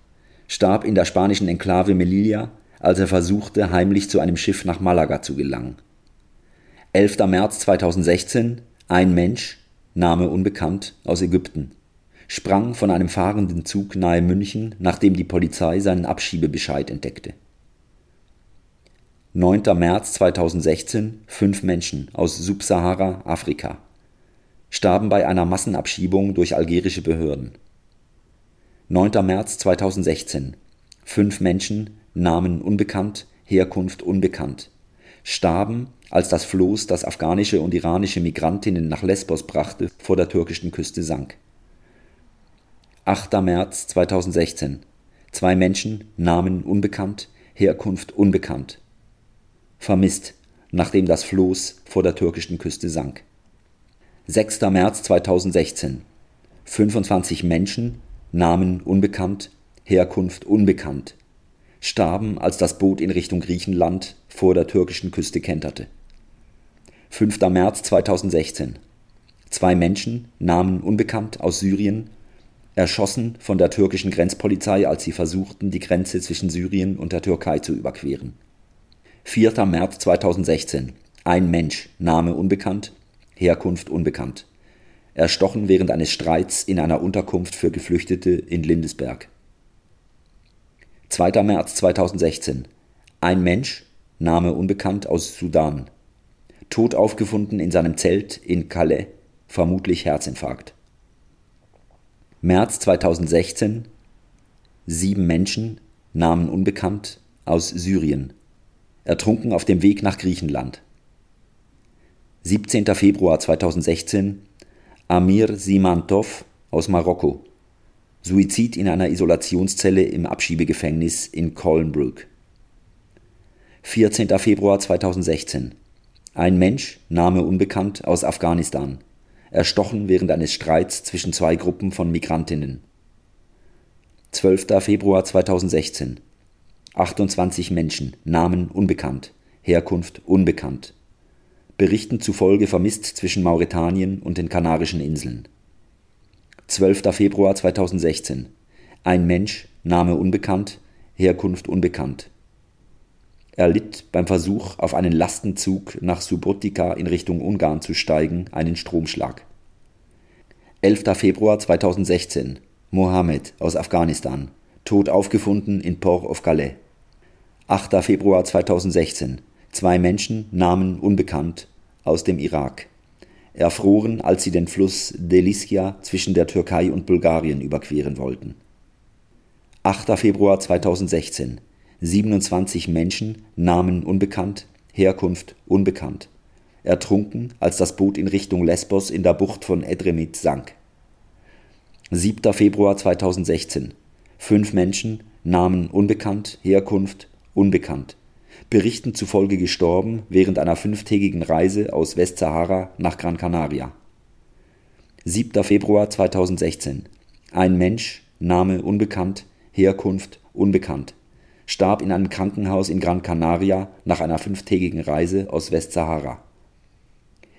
starb in der spanischen Enklave Melilla, als er versuchte, heimlich zu einem Schiff nach Malaga zu gelangen. 11. März 2016. Ein Mensch, Name unbekannt, aus Ägypten, sprang von einem fahrenden Zug nahe München, nachdem die Polizei seinen Abschiebebescheid entdeckte. 9. März 2016. Fünf Menschen aus Subsahara, Afrika starben bei einer Massenabschiebung durch algerische Behörden. 9. März 2016. Fünf Menschen, Namen unbekannt, Herkunft unbekannt, starben, als das Floß, das afghanische und iranische Migrantinnen nach Lesbos brachte, vor der türkischen Küste sank. 8. März 2016. Zwei Menschen, Namen unbekannt, Herkunft unbekannt. Vermisst, nachdem das Floß vor der türkischen Küste sank. 6. März 2016. 25 Menschen, Namen unbekannt, Herkunft unbekannt, starben, als das Boot in Richtung Griechenland vor der türkischen Küste kenterte. 5. März 2016. Zwei Menschen, Namen unbekannt, aus Syrien, erschossen von der türkischen Grenzpolizei, als sie versuchten, die Grenze zwischen Syrien und der Türkei zu überqueren. 4. März 2016. Ein Mensch, Name unbekannt, Herkunft unbekannt. Erstochen während eines Streits in einer Unterkunft für Geflüchtete in Lindesberg. 2. März 2016. Ein Mensch, Name unbekannt, aus Sudan. Tot aufgefunden in seinem Zelt in Calais, vermutlich Herzinfarkt. März 2016. Sieben Menschen, Namen unbekannt, aus Syrien. Ertrunken auf dem Weg nach Griechenland. 17. Februar 2016 Amir Simantov aus Marokko. Suizid in einer Isolationszelle im Abschiebegefängnis in Colnbrook. 14. Februar 2016 Ein Mensch, Name unbekannt, aus Afghanistan. Erstochen während eines Streits zwischen zwei Gruppen von Migrantinnen. 12. Februar 2016 28 Menschen, Namen unbekannt, Herkunft unbekannt Berichten zufolge vermisst zwischen Mauretanien und den Kanarischen Inseln. 12. Februar 2016. Ein Mensch, Name unbekannt, Herkunft unbekannt. Er litt beim Versuch, auf einen Lastenzug nach Subotica in Richtung Ungarn zu steigen, einen Stromschlag. 11. Februar 2016. Mohammed aus Afghanistan. Tot aufgefunden in Port of Calais. 8. Februar 2016. Zwei Menschen, Namen unbekannt, aus dem Irak. Erfroren, als sie den Fluss Delicia zwischen der Türkei und Bulgarien überqueren wollten. 8. Februar 2016. 27 Menschen, Namen unbekannt, Herkunft unbekannt. Ertrunken, als das Boot in Richtung Lesbos in der Bucht von Edremit sank. 7. Februar 2016. Fünf Menschen, Namen unbekannt, Herkunft unbekannt. Berichten zufolge gestorben während einer fünftägigen Reise aus Westsahara nach Gran Canaria. 7. Februar 2016. Ein Mensch, Name unbekannt, Herkunft unbekannt, starb in einem Krankenhaus in Gran Canaria nach einer fünftägigen Reise aus Westsahara.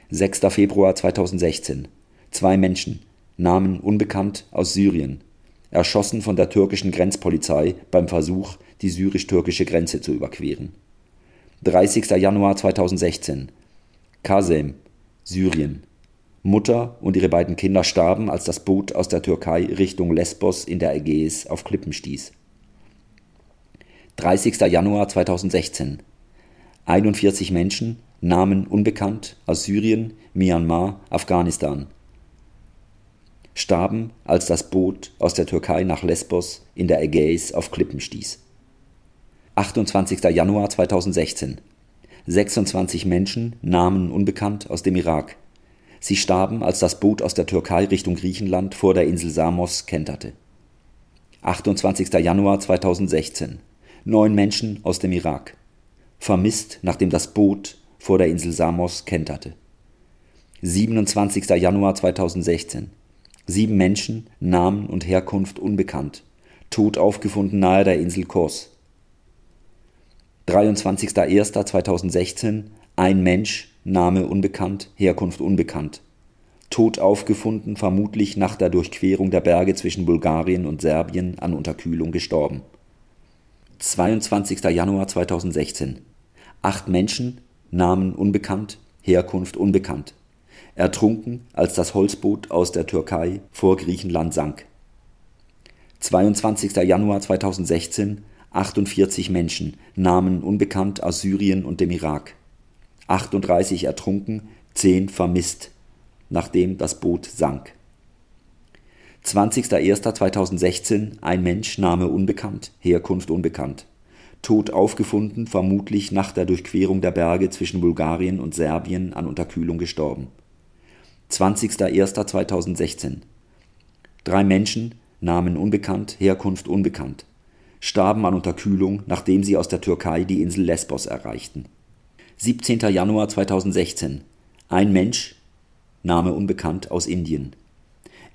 6. Februar 2016. Zwei Menschen, Namen unbekannt, aus Syrien, erschossen von der türkischen Grenzpolizei beim Versuch, die syrisch-türkische Grenze zu überqueren. 30. Januar 2016. Kasem, Syrien. Mutter und ihre beiden Kinder starben, als das Boot aus der Türkei Richtung Lesbos in der Ägäis auf Klippen stieß. 30. Januar 2016. 41 Menschen, Namen unbekannt, aus Syrien, Myanmar, Afghanistan. Starben, als das Boot aus der Türkei nach Lesbos in der Ägäis auf Klippen stieß. 28. Januar 2016. 26 Menschen, Namen unbekannt, aus dem Irak. Sie starben, als das Boot aus der Türkei Richtung Griechenland vor der Insel Samos kenterte. 28. Januar 2016. Neun Menschen aus dem Irak. Vermisst, nachdem das Boot vor der Insel Samos kenterte. 27. Januar 2016. Sieben Menschen, Namen und Herkunft unbekannt. Tot aufgefunden nahe der Insel Kos. 23.01.2016. Ein Mensch, Name unbekannt, Herkunft unbekannt. Tot aufgefunden, vermutlich nach der Durchquerung der Berge zwischen Bulgarien und Serbien an Unterkühlung gestorben. 22. Januar 2016. Acht Menschen, Namen unbekannt, Herkunft unbekannt. Ertrunken, als das Holzboot aus der Türkei vor Griechenland sank. 22. Januar 2016. 48 Menschen, Namen unbekannt aus Syrien und dem Irak. 38 ertrunken, 10 vermisst, nachdem das Boot sank. 20.01.2016 ein Mensch, Name unbekannt, Herkunft unbekannt. Tot aufgefunden, vermutlich nach der Durchquerung der Berge zwischen Bulgarien und Serbien an Unterkühlung gestorben. 20.01.2016 Drei Menschen, Namen unbekannt, Herkunft unbekannt, starben an Unterkühlung, nachdem sie aus der Türkei die Insel Lesbos erreichten. 17. Januar 2016. Ein Mensch, Name unbekannt, aus Indien.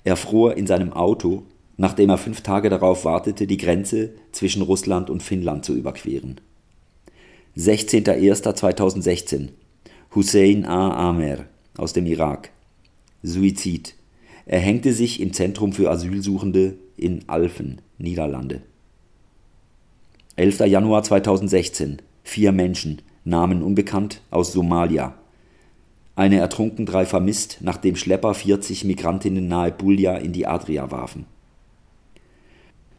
Er fror in seinem Auto, nachdem er fünf Tage darauf wartete, die Grenze zwischen Russland und Finnland zu überqueren. 16.01.2016. Hussein A. Amer aus dem Irak. Suizid. Er hängte sich im Zentrum für Asylsuchende in Alphen, Niederlande. 11. Januar 2016. Vier Menschen, Namen unbekannt, aus Somalia. Eine ertrunken, drei vermisst, nachdem Schlepper 40 Migrantinnen nahe Bulja in die Adria warfen.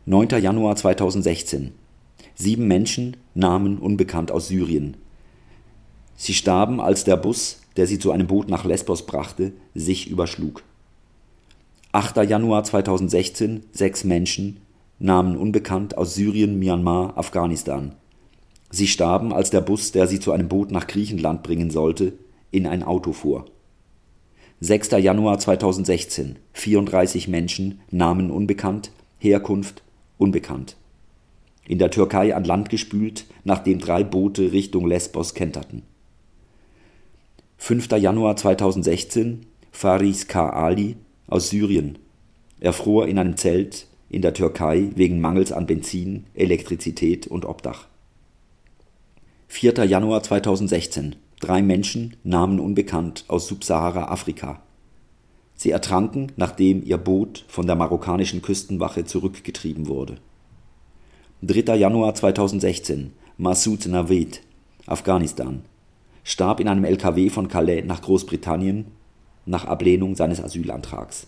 9. Januar 2016. Sieben Menschen, Namen unbekannt aus Syrien. Sie starben, als der Bus, der sie zu einem Boot nach Lesbos brachte, sich überschlug. 8. Januar 2016. Sechs Menschen, Namen unbekannt aus Syrien, Myanmar, Afghanistan. Sie starben, als der Bus, der sie zu einem Boot nach Griechenland bringen sollte, in ein Auto fuhr. 6. Januar 2016. 34 Menschen, Namen unbekannt, Herkunft unbekannt. In der Türkei an Land gespült, nachdem drei Boote Richtung Lesbos kenterten. 5. Januar 2016. Faris K. Ali aus Syrien. Er fror in einem Zelt in der Türkei wegen Mangels an Benzin, Elektrizität und Obdach. 4. Januar 2016. Drei Menschen, Namen unbekannt, aus Subsahara-Afrika. Sie ertranken, nachdem ihr Boot von der marokkanischen Küstenwache zurückgetrieben wurde. 3. Januar 2016. Massoud Naved, Afghanistan. Starb in einem LKW von Calais nach Großbritannien nach Ablehnung seines Asylantrags.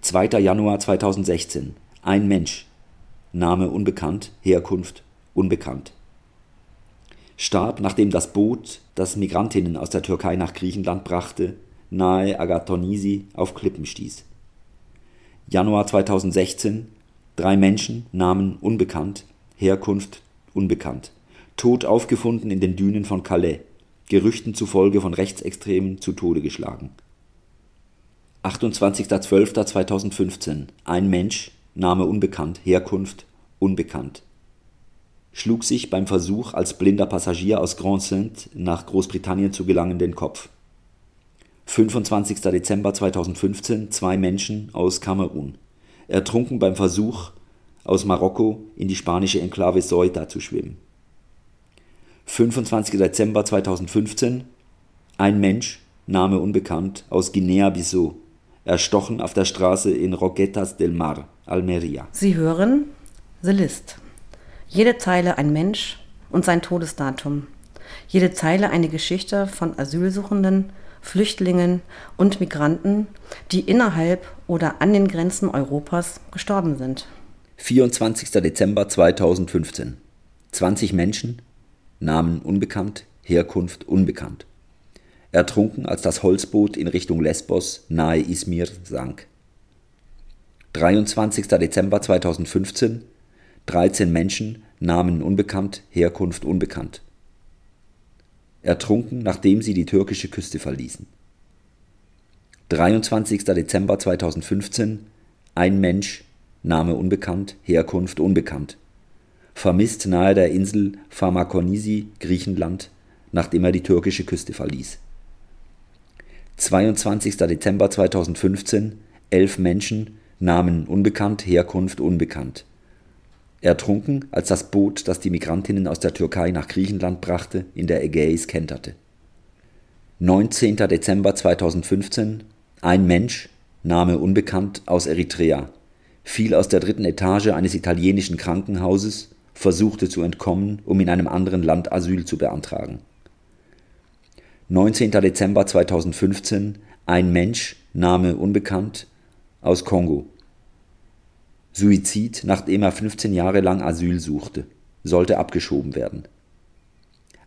2. Januar 2016. Ein Mensch. Name unbekannt, Herkunft unbekannt starb, nachdem das Boot, das Migrantinnen aus der Türkei nach Griechenland brachte, nahe Agathonisi auf Klippen stieß. Januar 2016 Drei Menschen, Namen unbekannt, Herkunft unbekannt. Tot aufgefunden in den Dünen von Calais. Gerüchten zufolge von Rechtsextremen zu Tode geschlagen. 28.12.2015. Ein Mensch, Name unbekannt, Herkunft unbekannt. Schlug sich beim Versuch, als blinder Passagier aus Grand Saint nach Großbritannien zu gelangen, den Kopf. 25. Dezember 2015. Zwei Menschen aus Kamerun. Ertrunken beim Versuch, aus Marokko in die spanische Enklave Ceuta zu schwimmen. 25. Dezember 2015. Ein Mensch, Name unbekannt, aus Guinea-Bissau, erstochen auf der Straße in Roquetas del Mar, Almeria. Sie hören The List. Jede Zeile ein Mensch und sein Todesdatum. Jede Zeile eine Geschichte von Asylsuchenden, Flüchtlingen und Migranten, die innerhalb oder an den Grenzen Europas gestorben sind. 24. Dezember 2015. 20 Menschen, Namen unbekannt, Herkunft unbekannt. Ertrunken, als das Holzboot in Richtung Lesbos nahe Izmir sank. 23. Dezember 2015. 13 Menschen, Namen unbekannt, Herkunft unbekannt. Ertrunken, nachdem sie die türkische Küste verließen. 23. Dezember 2015. Ein Mensch, Name unbekannt, Herkunft unbekannt. Vermisst nahe der Insel Pharmakonisi, Griechenland, nachdem er die türkische Küste verließ. 22. Dezember 2015. Elf Menschen, Namen unbekannt, Herkunft unbekannt. Ertrunken, als das Boot, das die Migrantinnen aus der Türkei nach Griechenland brachte, in der Ägäis kenterte. 19. Dezember 2015. Ein Mensch, Name unbekannt, aus Eritrea, fiel aus der dritten Etage eines italienischen Krankenhauses, versuchte zu entkommen, um in einem anderen Land Asyl zu beantragen. 19. Dezember 2015. Ein Mensch, Name unbekannt, aus Kongo. Suizid, nachdem er 15 Jahre lang Asyl suchte, sollte abgeschoben werden.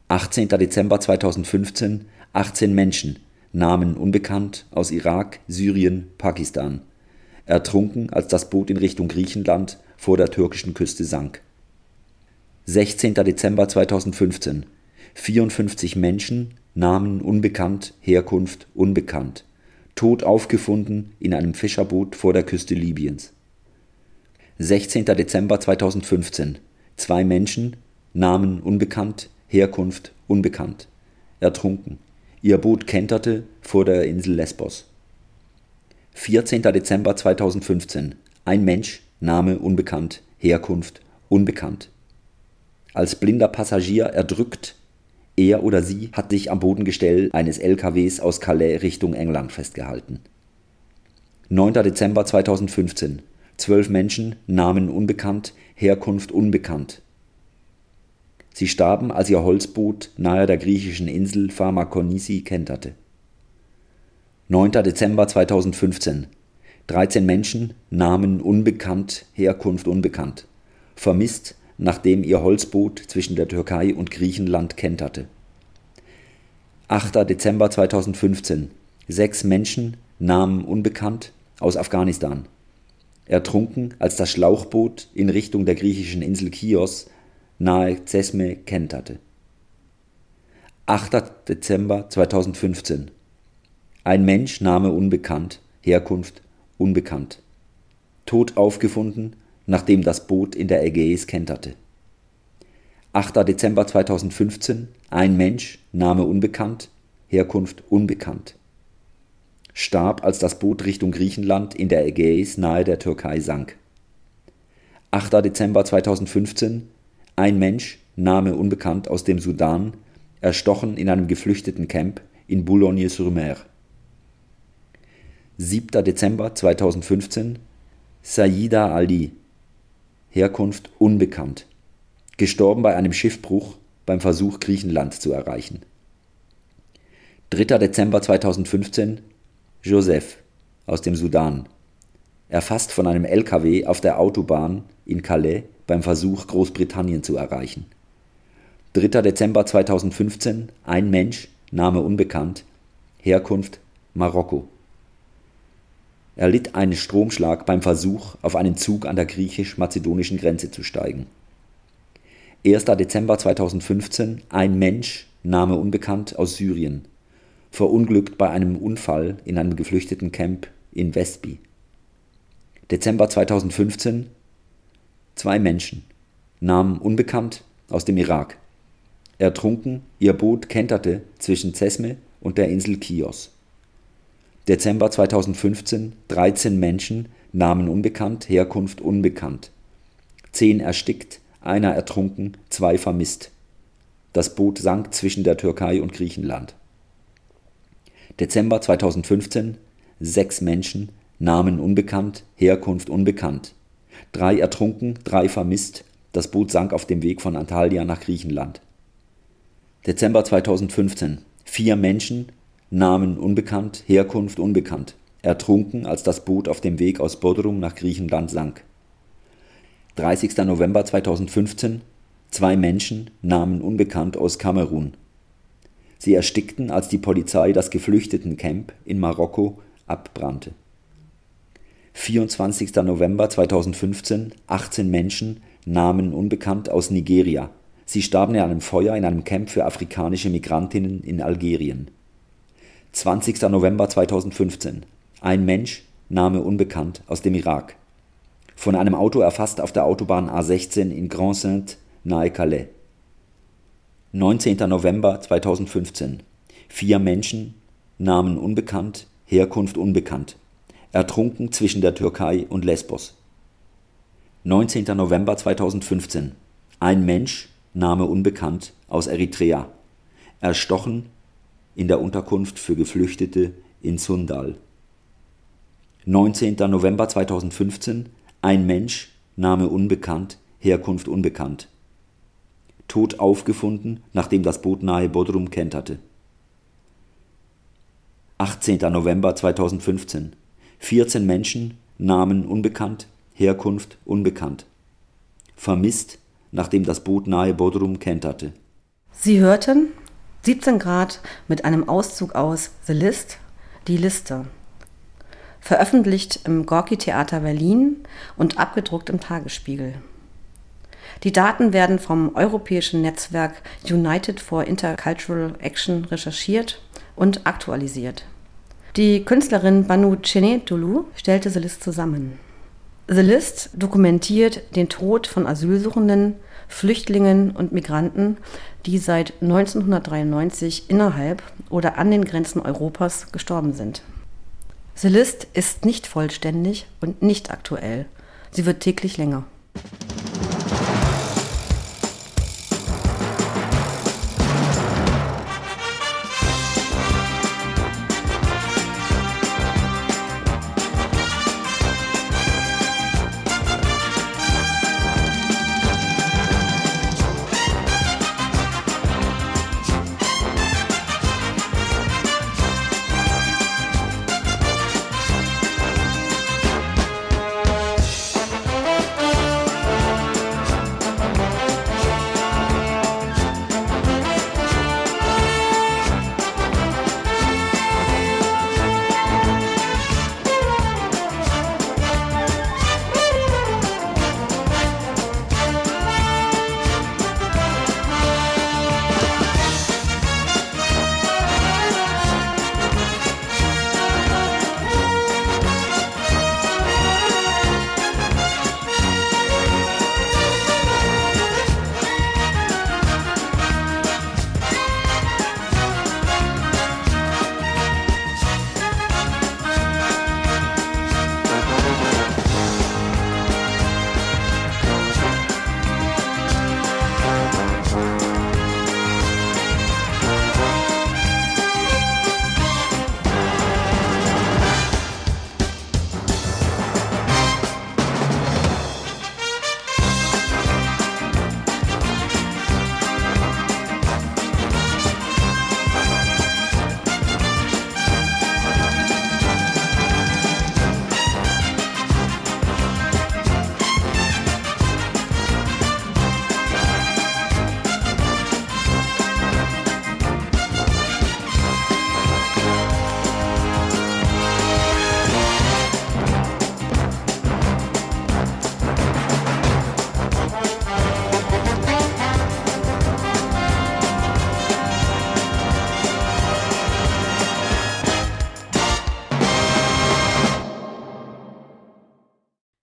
18. Dezember 2015. 18 Menschen, Namen unbekannt, aus Irak, Syrien, Pakistan ertrunken, als das Boot in Richtung Griechenland vor der türkischen Küste sank. 16. Dezember 2015. 54 Menschen, Namen unbekannt, Herkunft unbekannt, tot aufgefunden in einem Fischerboot vor der Küste Libyens. 16. Dezember 2015. Zwei Menschen, Namen unbekannt, Herkunft unbekannt, ertrunken. Ihr Boot kenterte vor der Insel Lesbos. 14. Dezember 2015. Ein Mensch, Name unbekannt, Herkunft unbekannt. Als blinder Passagier erdrückt, er oder sie hat sich am Bodengestell eines LKWs aus Calais Richtung England festgehalten. 9. Dezember 2015. Zwölf Menschen, Namen unbekannt, Herkunft unbekannt. Sie starben, als ihr Holzboot nahe der griechischen Insel Pharmakonisi kenterte. 9. Dezember 2015. 13 Menschen, Namen unbekannt, Herkunft unbekannt. Vermisst, nachdem ihr Holzboot zwischen der Türkei und Griechenland kenterte. 8. Dezember 2015. Sechs Menschen, Namen unbekannt, aus Afghanistan. Ertrunken, als das Schlauchboot in Richtung der griechischen Insel Chios nahe Zesme kenterte. 8. Dezember 2015. Ein Mensch, Name unbekannt, Herkunft unbekannt. Tot aufgefunden, nachdem das Boot in der Ägäis kenterte. 8. Dezember 2015. Ein Mensch, Name unbekannt, Herkunft unbekannt. Starb, als das Boot Richtung Griechenland in der Ägäis nahe der Türkei sank. 8. Dezember 2015. Ein Mensch, Name unbekannt aus dem Sudan, erstochen in einem geflüchteten Camp in Boulogne-sur-Mer. 7. Dezember 2015 Saida Ali Herkunft unbekannt. Gestorben bei einem Schiffbruch beim Versuch, Griechenland zu erreichen. 3. Dezember 2015 Joseph aus dem Sudan. Erfasst von einem LKW auf der Autobahn in Calais beim Versuch, Großbritannien zu erreichen. 3. Dezember 2015 Ein Mensch, Name unbekannt, Herkunft Marokko. erlitt einen Stromschlag beim Versuch, auf einen Zug an der griechisch-mazedonischen Grenze zu steigen. 1. Dezember 2015 ein Mensch, Name unbekannt, aus Syrien, verunglückt bei einem Unfall in einem geflüchteten Camp in Westby. Dezember 2015 zwei Menschen, Namen unbekannt, aus dem Irak, ertrunken, ihr Boot kenterte zwischen Cesme und der Insel Chios. Dezember 2015 13 Menschen, Namen unbekannt, Herkunft unbekannt. Zehn erstickt, einer ertrunken, zwei vermisst. Das Boot sank zwischen der Türkei und Griechenland. Dezember 2015 sechs Menschen, Namen unbekannt, Herkunft unbekannt. Drei ertrunken, drei vermisst. Das Boot sank auf dem Weg von Antalya nach Griechenland. Dezember 2015 vier Menschen, Namen unbekannt, Herkunft unbekannt, ertrunken, als das Boot auf dem Weg aus Bodrum nach Griechenland sank. 30. November 2015 zwei Menschen, Namen unbekannt, aus Kamerun. Sie erstickten, als die Polizei das Geflüchtetencamp in Marokko abbrannte. 24. November 2015 18 Menschen, Namen unbekannt, aus Nigeria. Sie starben in einem Feuer in einem Camp für afrikanische Migrantinnen in Algerien. 20. November 2015. Ein Mensch, Name unbekannt, aus dem Irak. Von einem Auto erfasst auf der Autobahn A16 in Grand Saint nahe Calais. 19. November 2015. Vier Menschen, Namen unbekannt, Herkunft unbekannt. Ertrunken zwischen der Türkei und Lesbos. 19. November 2015. Ein Mensch, Name unbekannt, aus Eritrea. Erstochen in der Unterkunft für Geflüchtete in Sundal. 19. November 2015 ein Mensch, Name unbekannt, Herkunft unbekannt. Tot aufgefunden, nachdem das Boot nahe Bodrum kenterte. 18. November 2015 14 Menschen, Namen unbekannt, Herkunft unbekannt. Vermisst, nachdem das Boot nahe Bodrum kenterte. Sie hörten 17 Grad mit einem Auszug aus The List, die Liste. Veröffentlicht im Gorki Theater Berlin und abgedruckt im Tagesspiegel. Die Daten werden vom europäischen Netzwerk United for Intercultural Action recherchiert und aktualisiert. Die Künstlerin Banu Chenetulu stellte The List zusammen. The List dokumentiert den Tod von Asylsuchenden, Flüchtlingen und Migranten, die seit 1993 innerhalb oder an den Grenzen Europas gestorben sind. The List ist nicht vollständig und nicht aktuell. Sie wird täglich länger.